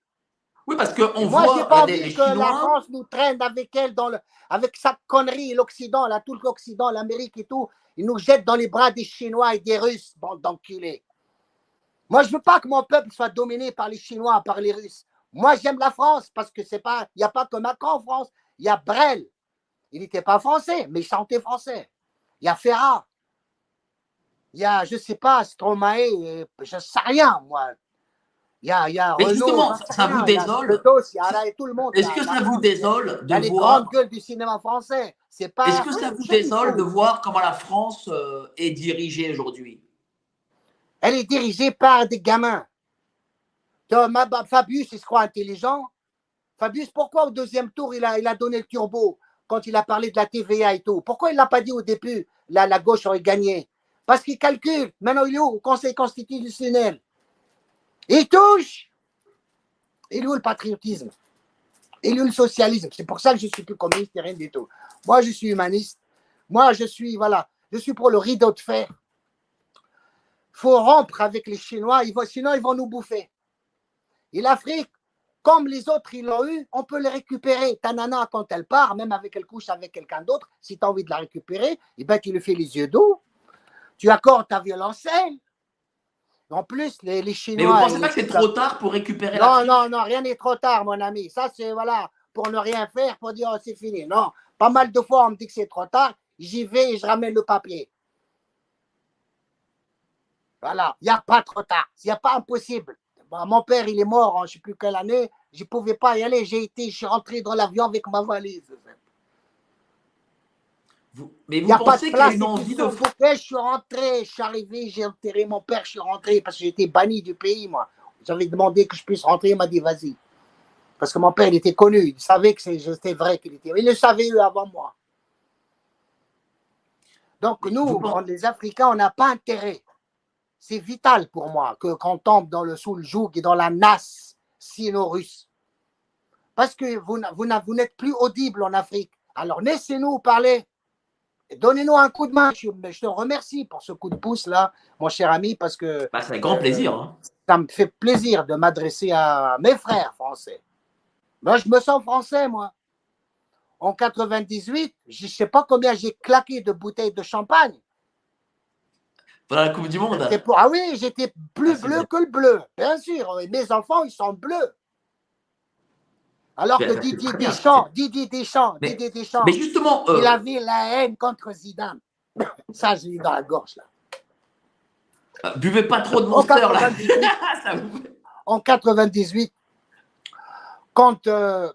Oui, parce qu'on Moi, voit j'ai pas envie les que la. France nous traîne avec elle dans le, avec sa connerie, l'Occident, là, tout l'Occident, l'Amérique et tout. Ils nous jettent dans les bras des Chinois et des Russes, bande d'enculés. Moi, je veux pas que mon peuple soit dominé par les Chinois, par les Russes. Moi, j'aime la France parce que c'est pas, il n'y a pas que Macron en France. Il y a Brel. Il n'était pas français, mais il chantait français. Il y a Ferrat. Il y a, je sais pas, Stromae, euh, je sais rien, moi. Il y a, il y a Renaud, justement, ça vous désole tout le monde. Est-ce que ça vous désole de voir gueules du cinéma français. C'est pas. Est-ce que ça vous désole de voir comment la France euh, est dirigée aujourd'hui? Elle est dirigée par des gamins. Thomas, Fabius, il se croit intelligent. Fabius, pourquoi au deuxième tour, il a, il a donné le turbo quand il a parlé de la TVA et tout? Pourquoi il l'a pas dit au début la, la gauche aurait gagné? Parce qu'il calcule. Maintenant, il est où? Au Conseil constitutionnel. Il touche. Il est le patriotisme? Il est le socialisme? C'est pour ça que je ne suis plus communiste et rien du tout. Moi, je suis humaniste. Moi, je suis, voilà, je suis pour le rideau de fer. faut rompre avec les Chinois, sinon ils vont nous bouffer. Et l'Afrique, comme les autres ils l'ont eu, on peut les récupérer. Ta nana, quand elle part, même avec elle couche avec quelqu'un d'autre, si tu as envie de la récupérer, eh ben, tu lui fais les yeux doux, tu accordes ta violoncelle. En plus, les, les Mais Chinois. vous pensez pas que c'est trop tard pour récupérer non, la non, non, rien n'est trop tard, mon ami. Ça, c'est voilà, pour ne rien faire, pour dire oh, c'est fini. Non, pas mal de fois, on me dit que c'est trop tard. J'y vais et je ramène le papier. Voilà, il n'y a pas trop tard. Il n'y a pas impossible. Bon, mon père, il est mort en je ne sais plus quelle année. Je ne pouvais pas y aller. J'ai été, je suis rentré dans l'avion avec ma valise. Vous- Mais Il vous n'y a pas pensez de qu'il y a une envie de. je suis rentré, je suis arrivé, j'ai enterré mon père, je suis rentré parce que j'étais banni du pays, moi. J'avais demandé que je puisse rentrer, il m'a dit vas-y. Parce que mon père, il était connu, il savait que c'était vrai qu'il était. Il le savait eux avant moi. Donc nous, Vous pensez- on- les Africains, on n'a pas intérêt. C'est vital pour moi que qu'on tombe dans le sous le joug et dans la nasse sino-russe. Parce que vous, vous, vous n'êtes plus audible en Afrique. Alors laissez-nous parler. Donnez-nous un coup de main. Je, mais je te remercie pour ce coup de pouce là, mon cher ami, parce que Bah, c'est avec grand Euh, plaisir. hein. ça me fait plaisir de m'adresser à mes frères français. Moi, je me sens français, moi. En 98, je ne sais pas combien j'ai claqué de bouteilles de champagne. Pendant la Coupe du Monde. Pour- Ah oui, j'étais plus Ah, bleu bien. que le bleu, bien sûr. Et mes enfants, ils sont bleus. Alors que Didier Deschamps, Didier Deschamps, Mais- Didier Deschamps, Mais justement, euh, il avait la haine contre Zidane. Ça, j'ai eu dans la gorge, là. euh, buvez pas trop de monster là. 98, Ça vous- en 98, quand, euh,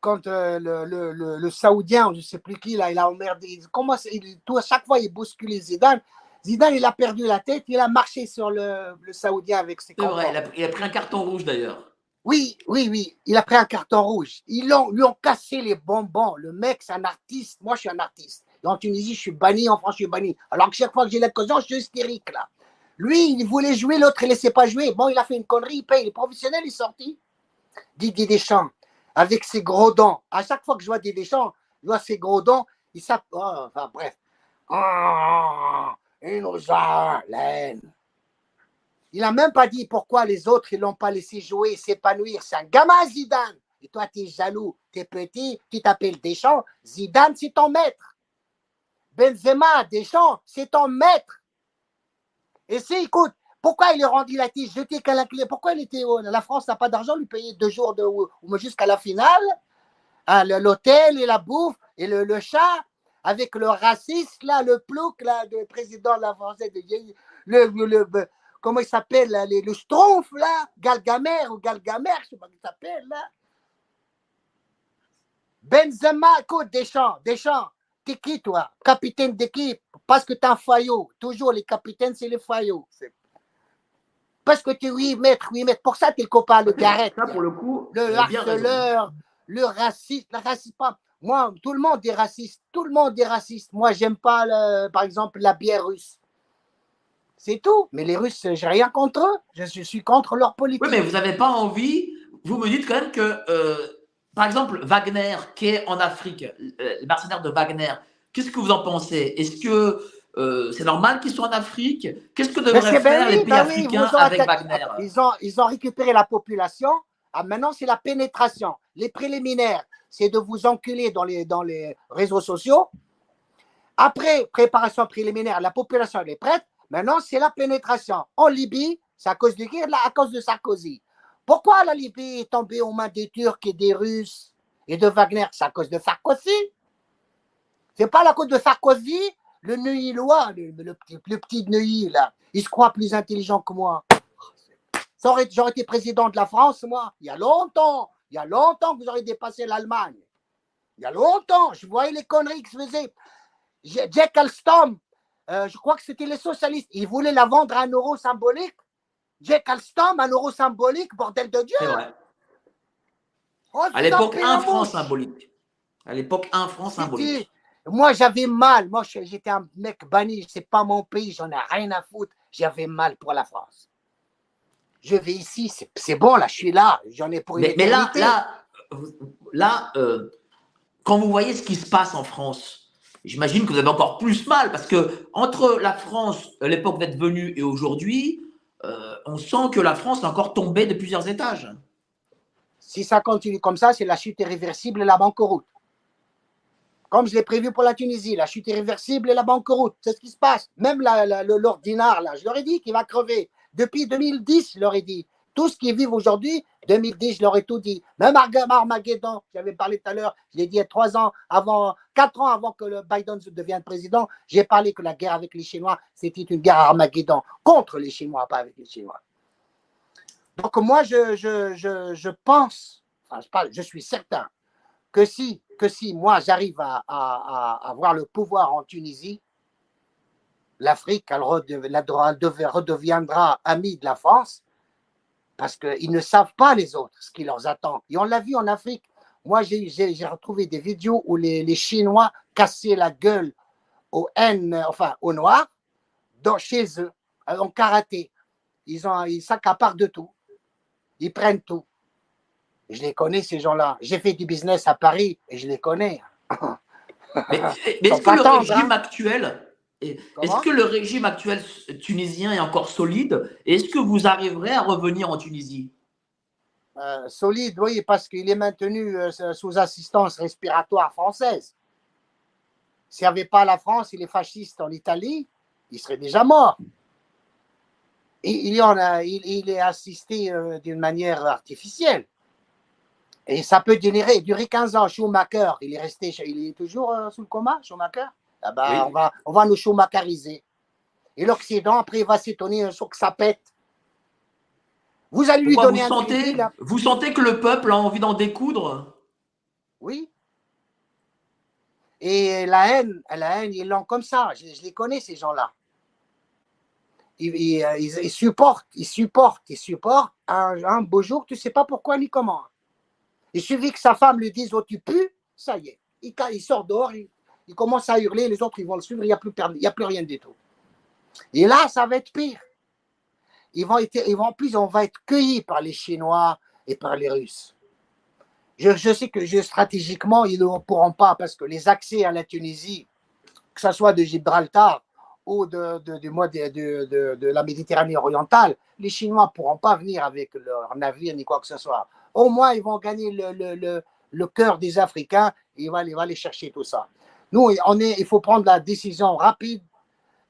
quand euh, le, le, le, le Saoudien, je ne sais plus qui, là, il a emmerdé. Comment il, tout, à chaque fois, il bousculait Zidane. Zidane, il a perdu la tête, il a marché sur le, le Saoudien avec ses C'est vrai, il a, il a pris un carton rouge d'ailleurs. Oui, oui, oui. Il a pris un carton rouge. Ils lui ont cassé les bonbons. Le mec, c'est un artiste. Moi, je suis un artiste. En Tunisie, je suis banni. En France, je suis banni. Alors que chaque fois que j'ai l'occasion, je suis hystérique, là. Lui, il voulait jouer, l'autre, il ne laissait pas jouer. Bon, il a fait une connerie, il paye. Les professionnels, il est sorti. Didier Deschamps, avec ses gros dents. À chaque fois que je vois Didier Deschamps, je vois ses gros dents, il s'app... Oh, enfin, bref. Ah, il nous a la. Il n'a même pas dit pourquoi les autres, ne l'ont pas laissé jouer, s'épanouir. C'est un gamin, Zidane. Et toi, tu es jaloux, tu es petit, tu t'appelles Deschamps? Zidane, c'est ton maître. Benzema, Deschamps, c'est ton maître. Et c'est, écoute, pourquoi il est rendu, il a été jeté qu'à la clé Pourquoi il était. au- La France n'a pas d'argent, lui payer deux jours de, jusqu'à la finale? Ah, L'hôtel et la bouffe et le, chat avec le raciste, là, le plouc, là, le président de la Française, le, le, le- comment il s'appelle, le Schtroumpf, là, Galgamer ou Galgamer, je sais pas comment il s'appelle, là. Benzema, écoute, Deschamps, Deschamps, t'es qui, toi? Capitaine d'équipe, parce que t'es un faillot. Toujours, les capitaines, c'est les faillots. Parce que tu es 8 mètres, 8 mètres. Pour ça, t'es le copain de Gareth. Ça, pour le coup, Le harceleur, le raciste, le raciste pas. Moi, tout le monde est raciste. Tout le monde est raciste. Moi, j'aime pas, le- par exemple, la bière russe. C'est tout. Mais les Russes, j'ai rien contre eux. Je suis- je suis contre leur politique. Oui, mais vous n'avez pas envie. Vous me dites quand même que, euh, par exemple, Wagner, qui est en Afrique, euh, les mercenaires de Wagner, qu'est-ce que vous en pensez? Est-ce que euh, c'est normal qu'ils soient en Afrique? Qu'est-ce que devraient faire ben les pays ben oui, africains avec attaqué- Wagner? Ils ont, ils ont récupéré la population. Ah, maintenant, c'est la pénétration. Les préliminaires, c'est de vous enculer dans les, dans les réseaux sociaux. Après, préparation préliminaire, la population elle est prête. Maintenant, c'est la pénétration. En Libye, c'est à cause de qui Là, À cause de Sarkozy. Pourquoi la Libye est tombée aux mains des Turcs et des Russes et de Wagner? C'est à cause de Sarkozy. C'est pas la cause de Sarkozy, le Neuillois, le, le petit, le petit Neuilly, là. Il se croit plus intelligent que moi. J'aurais été président de la France, moi, il y a longtemps. Il y a longtemps que vous auriez dépassé l'Allemagne. Il y a longtemps. Je voyais les conneries que se faisaient. Jack Alstom, euh, je crois que c'était les socialistes. Ils voulaient la vendre à un euro symbolique. Jack Alstom, un euro symbolique, bordel de Dieu. C'est vrai. Oh, À l'époque, un franc symbolique. À l'époque, un franc symbolique. Moi, j'avais mal. Moi, j'étais un mec banni. C'est pas mon pays. J'en ai rien à foutre. J'avais mal pour la France. Je vais ici. c'est- bon, là. Je suis là. J'en ai pour une Mais, mais là, là, là euh, quand vous voyez ce qui se passe en France, j'imagine que vous avez encore plus mal parce que entre la France, à l'époque d'être venu et aujourd'hui, euh, on sent que la France est encore tombée de plusieurs étages. Si ça continue comme ça, c'est la chute irréversible et la banqueroute. Comme je l'ai prévu pour la Tunisie, la chute irréversible et la banqueroute. C'est ce qui se passe. Même la- la- le Lord Dinar, là, je leur ai dit qu'il va crever. Depuis 2010, je leur ai dit. Tout ce qu'ils vivent aujourd'hui, 2010, je leur ai tout dit. Même Armageddon, j'avais parlé tout à l'heure, je l'ai dit il y a trois ans avant, quatre ans avant que le Biden devienne président, j'ai parlé que la guerre avec les Chinois, c'était une guerre Armageddon contre les Chinois, pas avec les Chinois. Donc moi, je, je, je, je pense, enfin, je, parle, je suis certain que si, que si moi j'arrive à, avoir le pouvoir en Tunisie, l'Afrique elle redeviendra amie de la France parce qu'ils ne savent pas les autres ce qui leur attend. Et on l'a vu en Afrique. Moi, j'ai retrouvé des vidéos où les, les Chinois cassaient la gueule aux haines, enfin aux Noirs, dans, chez eux, en karaté. Ils, ont, ils s'accaparent de tout. Ils prennent tout. Je les connais, ces gens-là. J'ai fait du business à Paris et je les connais. Mais, est-ce que pas le régime hein. actuel, est-ce que le régime actuel tunisien est encore solide? Est-ce que vous arriverez à revenir en Tunisie? Euh, solide, oui, parce qu'il est maintenu euh, sous assistance respiratoire française. S'il n'y avait pas la France et les fascistes en Italie, il serait déjà mort. Et il, y en a, il, il est assisté euh, d'une manière artificielle. Et ça peut durer, durer 15 ans. Schumacher, il est resté, il est toujours sous le coma, Schumacher? Ah ben, Oui. on, va, on va nous Schumacheriser. Et l'Occident, après, il va s'étonner un jour que ça pète. Vous allez lui Pourquoi donner vous un sentez, crédit, là. vous sentez que le peuple a envie d'en découdre Oui. Et la haine, la haine, ils l'ont comme ça. Je, je les connais, ces gens-là. Ils, ils, euh, ils- supportent, ils supportent, ils supportent. Un, un beau jour, tu ne sais pas pourquoi ni comment. Il suffit que sa femme lui dise Oh, tu pues, ça y est. Il, sort dehors, il, il commence à hurler, les autres, ils vont le suivre, il n'y a, plus per- il y a plus rien du tout. Et là, ça va être pire. Ils vont être, ils vont, en plus, on va être cueillis par les Chinois et par les Russes. Je, sais que stratégiquement, ils ne pourront pas parce que les accès à la Tunisie, que ce soit de Gibraltar ou de, de, la Méditerranée orientale, les Chinois ne pourront pas venir avec leur navire ni quoi que ce soit. Au moins, ils vont gagner le, le, le, cœur des Africains et ils vont, ils vont aller chercher tout ça. Nous, on est, il faut prendre la décision rapide.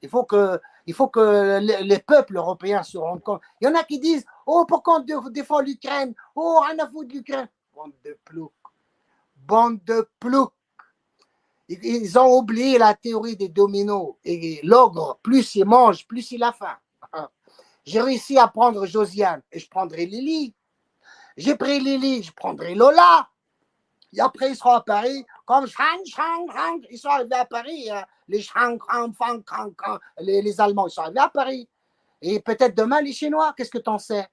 Il faut que, il faut que les, les peuples européens se rendent compte. Il y en a qui disent Oh, pourquoi on dé- défend l'Ukraine Oh, rien à foutre de l'Ukraine. Bande de ploucs. Bande de ploucs. Ils- Ils ont oublié la théorie des dominos. Et l'ogre, plus il mange, plus il a faim. J'ai réussi à prendre Josiane et je prendrai Lily. J'ai pris Lily, je prendrai Lola. Et après, ils seront à Paris comme Shang, Shang, Shang. Ils sont arrivés à Paris, hein. les Shang, Shang. Les, les Allemands, ils sont arrivés à Paris. Et peut-être demain, les Chinois, qu'est-ce que t'en sais?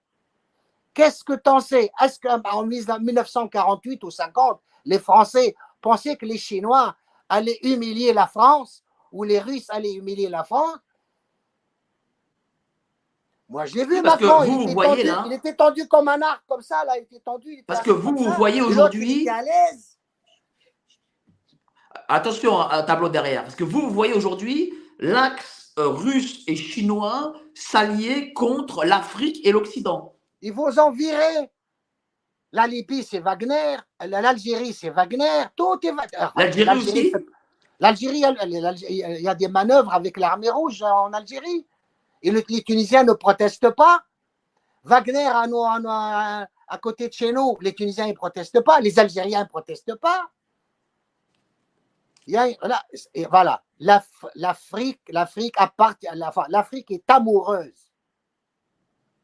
Qu'est-ce que t'en sais? Est-ce qu'en 1948 ou 50, les Français pensaient que les Chinois allaient humilier la France ou les Russes allaient humilier la France? Moi, je l'ai vu Parce que Macron. vous, il, vous était voyez, tendu, là. il était tendu comme un arc, comme ça, là, il était tendu. il était Parce que vous, vous voyez aujourd'hui- Il était à l'aise. Attention à un tableau derrière, parce que vous, vous voyez aujourd'hui l'axe euh, russe et chinois s'allier contre l'Afrique et l'Occident. Ils vont en virer. La Libye, c'est Wagner. L'Algérie, c'est Wagner. Tout est Wagner. L'Algérie aussi L'Algérie, il y a des manœuvres avec l'armée rouge en Algérie. Et le- les Tunisiens ne protestent pas. Wagner, à, nous- à nous- à- à côté de chez nous, les Tunisiens ne protestent pas. Les Algériens ne protestent pas. Voilà, l'Afrique, l'Afrique appartient, l'Afrique est amoureuse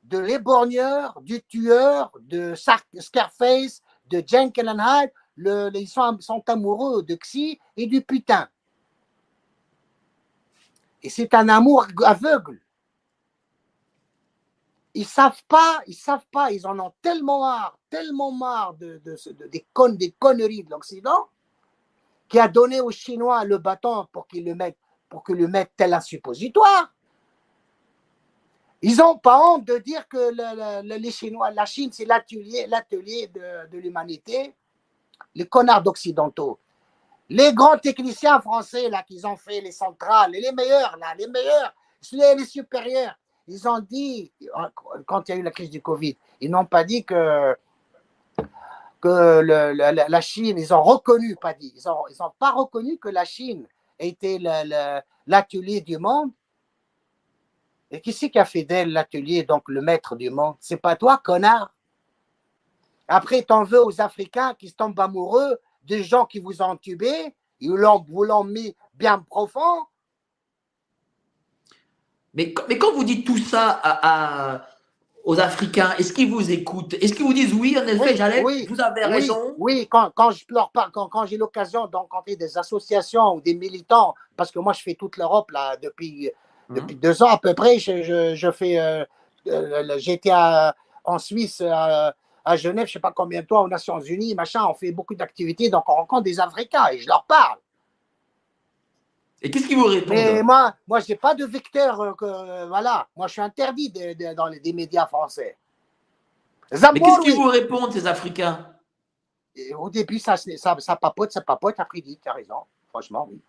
de l'éborgneur, du tueur, de Scarface, de and Hyde. Le- ils sont, sont amoureux de Xi et du putain. Et c'est un amour aveugle. Ils savent pas, ils savent pas, ils en ont tellement marre, tellement marre de, de des, connes, des conneries de l'Occident, qui a donné aux Chinois le bâton pour qu'ils le mettent, pour qu'ils le mettent tel un suppositoire. Ils n'ont pas honte de dire que le- le- les Chinois, la Chine, c'est l'atelier, de, l'humanité. Les connards d'occidentaux. Les grands techniciens français, là, qui ont fait les centrales, les meilleurs, là, les meilleurs, les, les supérieurs, ils ont dit, quand il y a eu la crise du Covid, ils n'ont pas dit que, que la, Chine, ils ont reconnu, pas dit, ils n'ont ont pas reconnu que la Chine était l'atelier du monde. Et qui c'est qui a fait d'elle l'atelier, donc le maître du monde? C'est pas toi, connard. Après, t'en veux aux Africains qui se tombent amoureux des gens qui vous ont entubé, ils vous l'ont mis bien profond? Mais, mais quand vous dites tout ça à- aux Africains, est-ce qu'ils vous écoutent? Est-ce qu'ils vous disent oui, en effet, Oui, oui, vous avez Oui, raison oui, quand, quand je leur parle, quand, quand j'ai l'occasion d'encontrer des associations ou des militants, parce que moi je fais toute l'Europe là depuis, Mhm. depuis deux ans à peu près, je, je, je fais, euh, euh, j'étais en Suisse, à, à Genève, je sais pas combien de temps, aux Nations Unies, machin, on fait beaucoup d'activités, donc on rencontre des Africains et je leur parle. Et qu'est-ce qu'ils vous répondent Mais moi, moi, je n'ai pas de vecteur. euh, que, euh, voilà, moi, je suis interdit de- de- dans les des médias français. Mais qu'est-ce qu'ils vous répondent, ces Africains? Et Au début, ça, ça, ça papote, ça papote. Après, il dit, tu as raison, franchement, oui.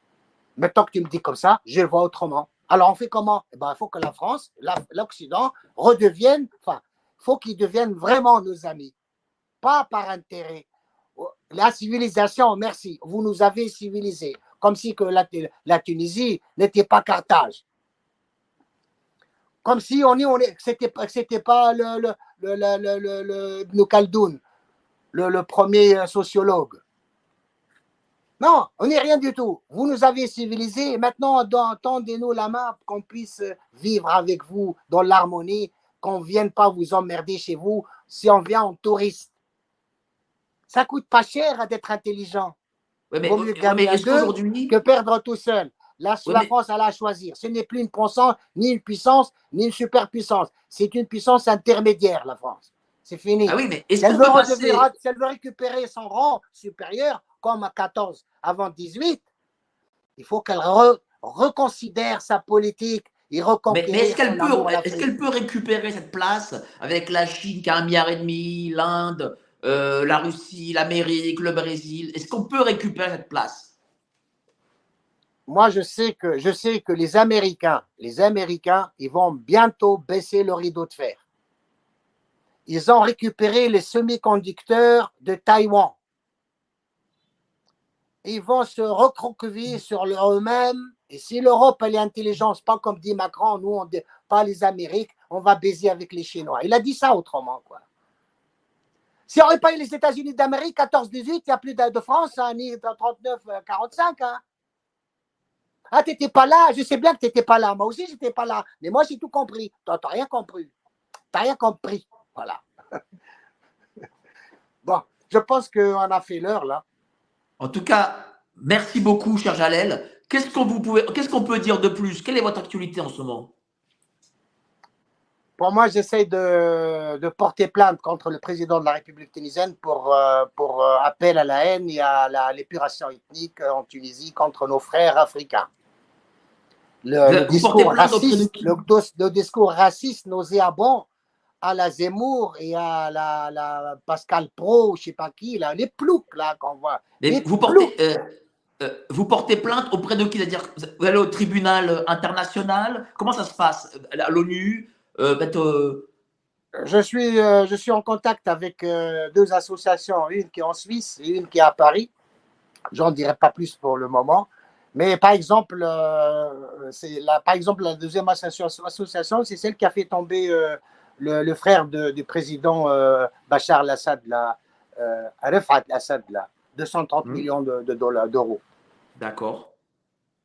Maintenant que tu me dis comme ça, je le vois autrement. Alors, on fait comment? Eh ben, Il faut que la France, l'Occident, redevienne, enfin, il faut qu'ils deviennent vraiment nos amis, pas par intérêt. La civilisation, merci, vous nous avez civilisés, comme si la, Tunisie n'était pas Carthage. Comme si on on c'était, pas- c'était pas le, le, le, le, premier euh, sociologue. Non, on n'est rien du tout. Vous nous avez civilisés et maintenant tendez-nous la main pour qu'on puisse euh, vivre avec vous dans l'harmonie, qu'on ne vienne pas vous emmerder chez vous si on vient en touriste. Ça coûte pas cher d'être intelligent. Ouais, mais, Vaut mieux gagner à deux que perdre tout seul. La, Ouais, la mais- France, elle a à choisir. Ce n'est plus une puissance, ni une puissance, ni une superpuissance. C'est une puissance intermédiaire, la France. C'est fini. ah oui, mais est-ce si, elle veut passer elle veut récupérer son rang supérieur, comme à 14 avant 18, il faut qu'elle re- reconsidère sa politique et Mais, mais est-ce qu'elle peut, peut récupérer cette place avec la Chine qui a un milliard et demi, l'Inde, euh, la Russie, l'Amérique, le Brésil Est-ce qu'on peut récupérer cette place? Moi, je sais que je sais que les Américains, les Américains, ils vont bientôt baisser le rideau de fer. Ils ont récupéré les semi-conducteurs de Taïwan. Ils vont se recroqueviller sur eux-mêmes. Et si l'Europe, elle est intelligente, pas comme dit Macron, nous, pas les Amériques, on va baiser avec les Chinois. Il a dit ça autrement, quoi. S'il n'y aurait pas eu les États-Unis d'Amérique, 14-18, il n'y a plus de, France, hein, ni 39-45. Hein. Ah, t'étais pas là, je sais bien que t'étais pas là. Moi aussi, j'étais pas là. Mais moi, j'ai tout compris. Toi, t'as rien compris. T'as rien compris. Voilà. bon, je pense qu'on a fait l'heure, là. En tout cas, merci beaucoup, cher Jalel. Qu'est-ce qu'on peut dire de plus? Quelle est votre actualité en ce moment? Pour moi, j'essaie de, de porter plainte contre le président de la République tunisienne pour, euh, pour euh, appel à la haine et à l'épuration ethnique en Tunisie contre nos frères africains. Le, discours raciste, le, discours raciste nauséabond à la Zemmour et à la, la Pascal Pro, je sais pas qui, là, les ploucs là qu'on voit. Mais Les vous portez, euh, euh, vous portez plainte auprès de qui? C'est-à-dire, vous allez au tribunal euh, international? Comment ça se passe? À l'ONU euh, peut-être, euh, Je suis, euh, je suis en contact avec euh, deux associations, une qui est en Suisse et une qui est à Paris. J'en dirai pas plus pour le moment. Mais par exemple, la, par exemple, la deuxième association, c'est celle qui a fait tomber le, le frère de- du président Bachar al-Assad, Arafat al-Assad, là, 230 Mhm. millions de, de dollars, d'euros. D'accord.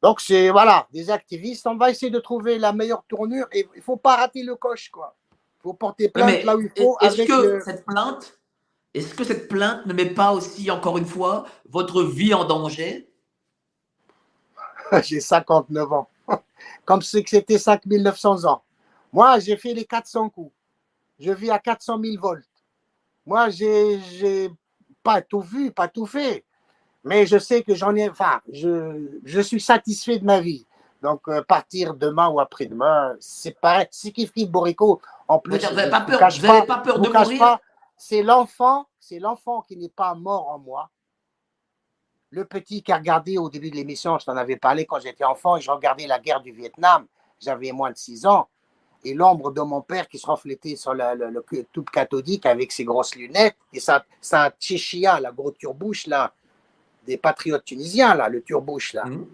Donc, c'est voilà, des activistes. On va essayer de trouver la meilleure tournure et il ne faut pas rater le coche, quoi. Il faut porter plainte mais là où il faut. Est-ce avec que le- cette plainte, est-ce que cette plainte ne met pas aussi, encore une fois, votre vie en danger? J'ai 59 ans. Comme si c'était 5900 ans. Moi, j'ai fait les 400 coups. Je vis à 400 000 volts. Moi, j'ai pas tout vu, pas tout fait. Mais je sais que j'en ai. Enfin, je, je suis satisfait de ma vie. Donc, euh, partir demain ou après-demain, c'est pareil. C'est kiff kiff Borico. En plus, Vous n'avez je pas peur, vous n'avez pas peur de mourir pas, c'est l'enfant, c'est l'enfant qui n'est pas mort en moi. Le petit qui a regardé au début de l'émission, je t'en avais parlé quand j'étais enfant et je regardais la guerre du Vietnam. J'avais moins de 6 ans. Et l'ombre de mon père qui se reflétait sur la- le, le tube cathodique avec ses grosses lunettes et sa, sa chichia, la grosse turbouche là, des patriotes tunisiens là, le turbouche là. Mhm.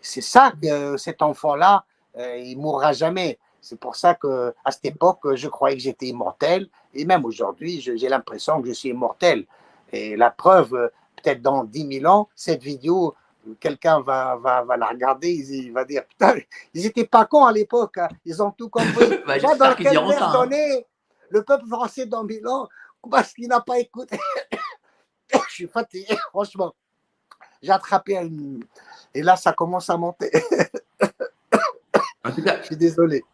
C'est ça que euh, cet enfant-là, euh, il mourra jamais. C'est pour ça que à cette époque, je croyais que j'étais immortel. Et même aujourd'hui, j'ai l'impression que je suis immortel. Et la preuve, euh, peut-être dans 10 000 ans, cette vidéo, euh, quelqu'un va, va, va la regarder, il, va dire Putain, ils n'étaient pas cons à l'époque, hein. ils ont tout compris. Bah, Moi, dans quelle ça, hein. le peuple français dans 1000 ans, parce qu'il n'a pas écouté. je suis fatigué, franchement. J'ai attrapé une. Et là, ça commence à monter. En tout cas, Je suis désolé.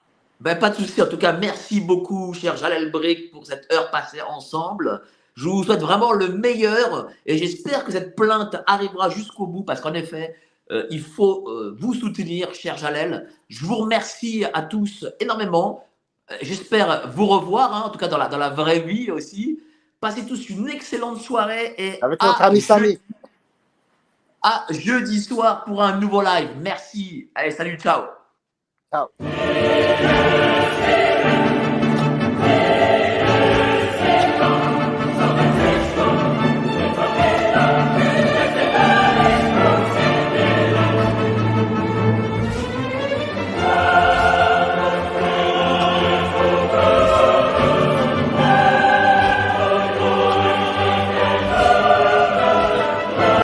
Ben, pas de souci. En tout cas, merci beaucoup, cher Jalel Brick, pour cette heure passée ensemble. Je vous souhaite vraiment le meilleur et j'espère que cette plainte arrivera jusqu'au bout parce qu'en effet, euh, il faut euh, vous soutenir, cher Jalel. Je vous remercie à tous énormément. Euh, J'espère vous revoir, hein, en tout cas dans la, dans la vraie vie aussi. Passez tous une excellente soirée et Avec notre ami Samy. À jeudi soir pour un nouveau live. Merci. Allez, salut, ciao. Ciao.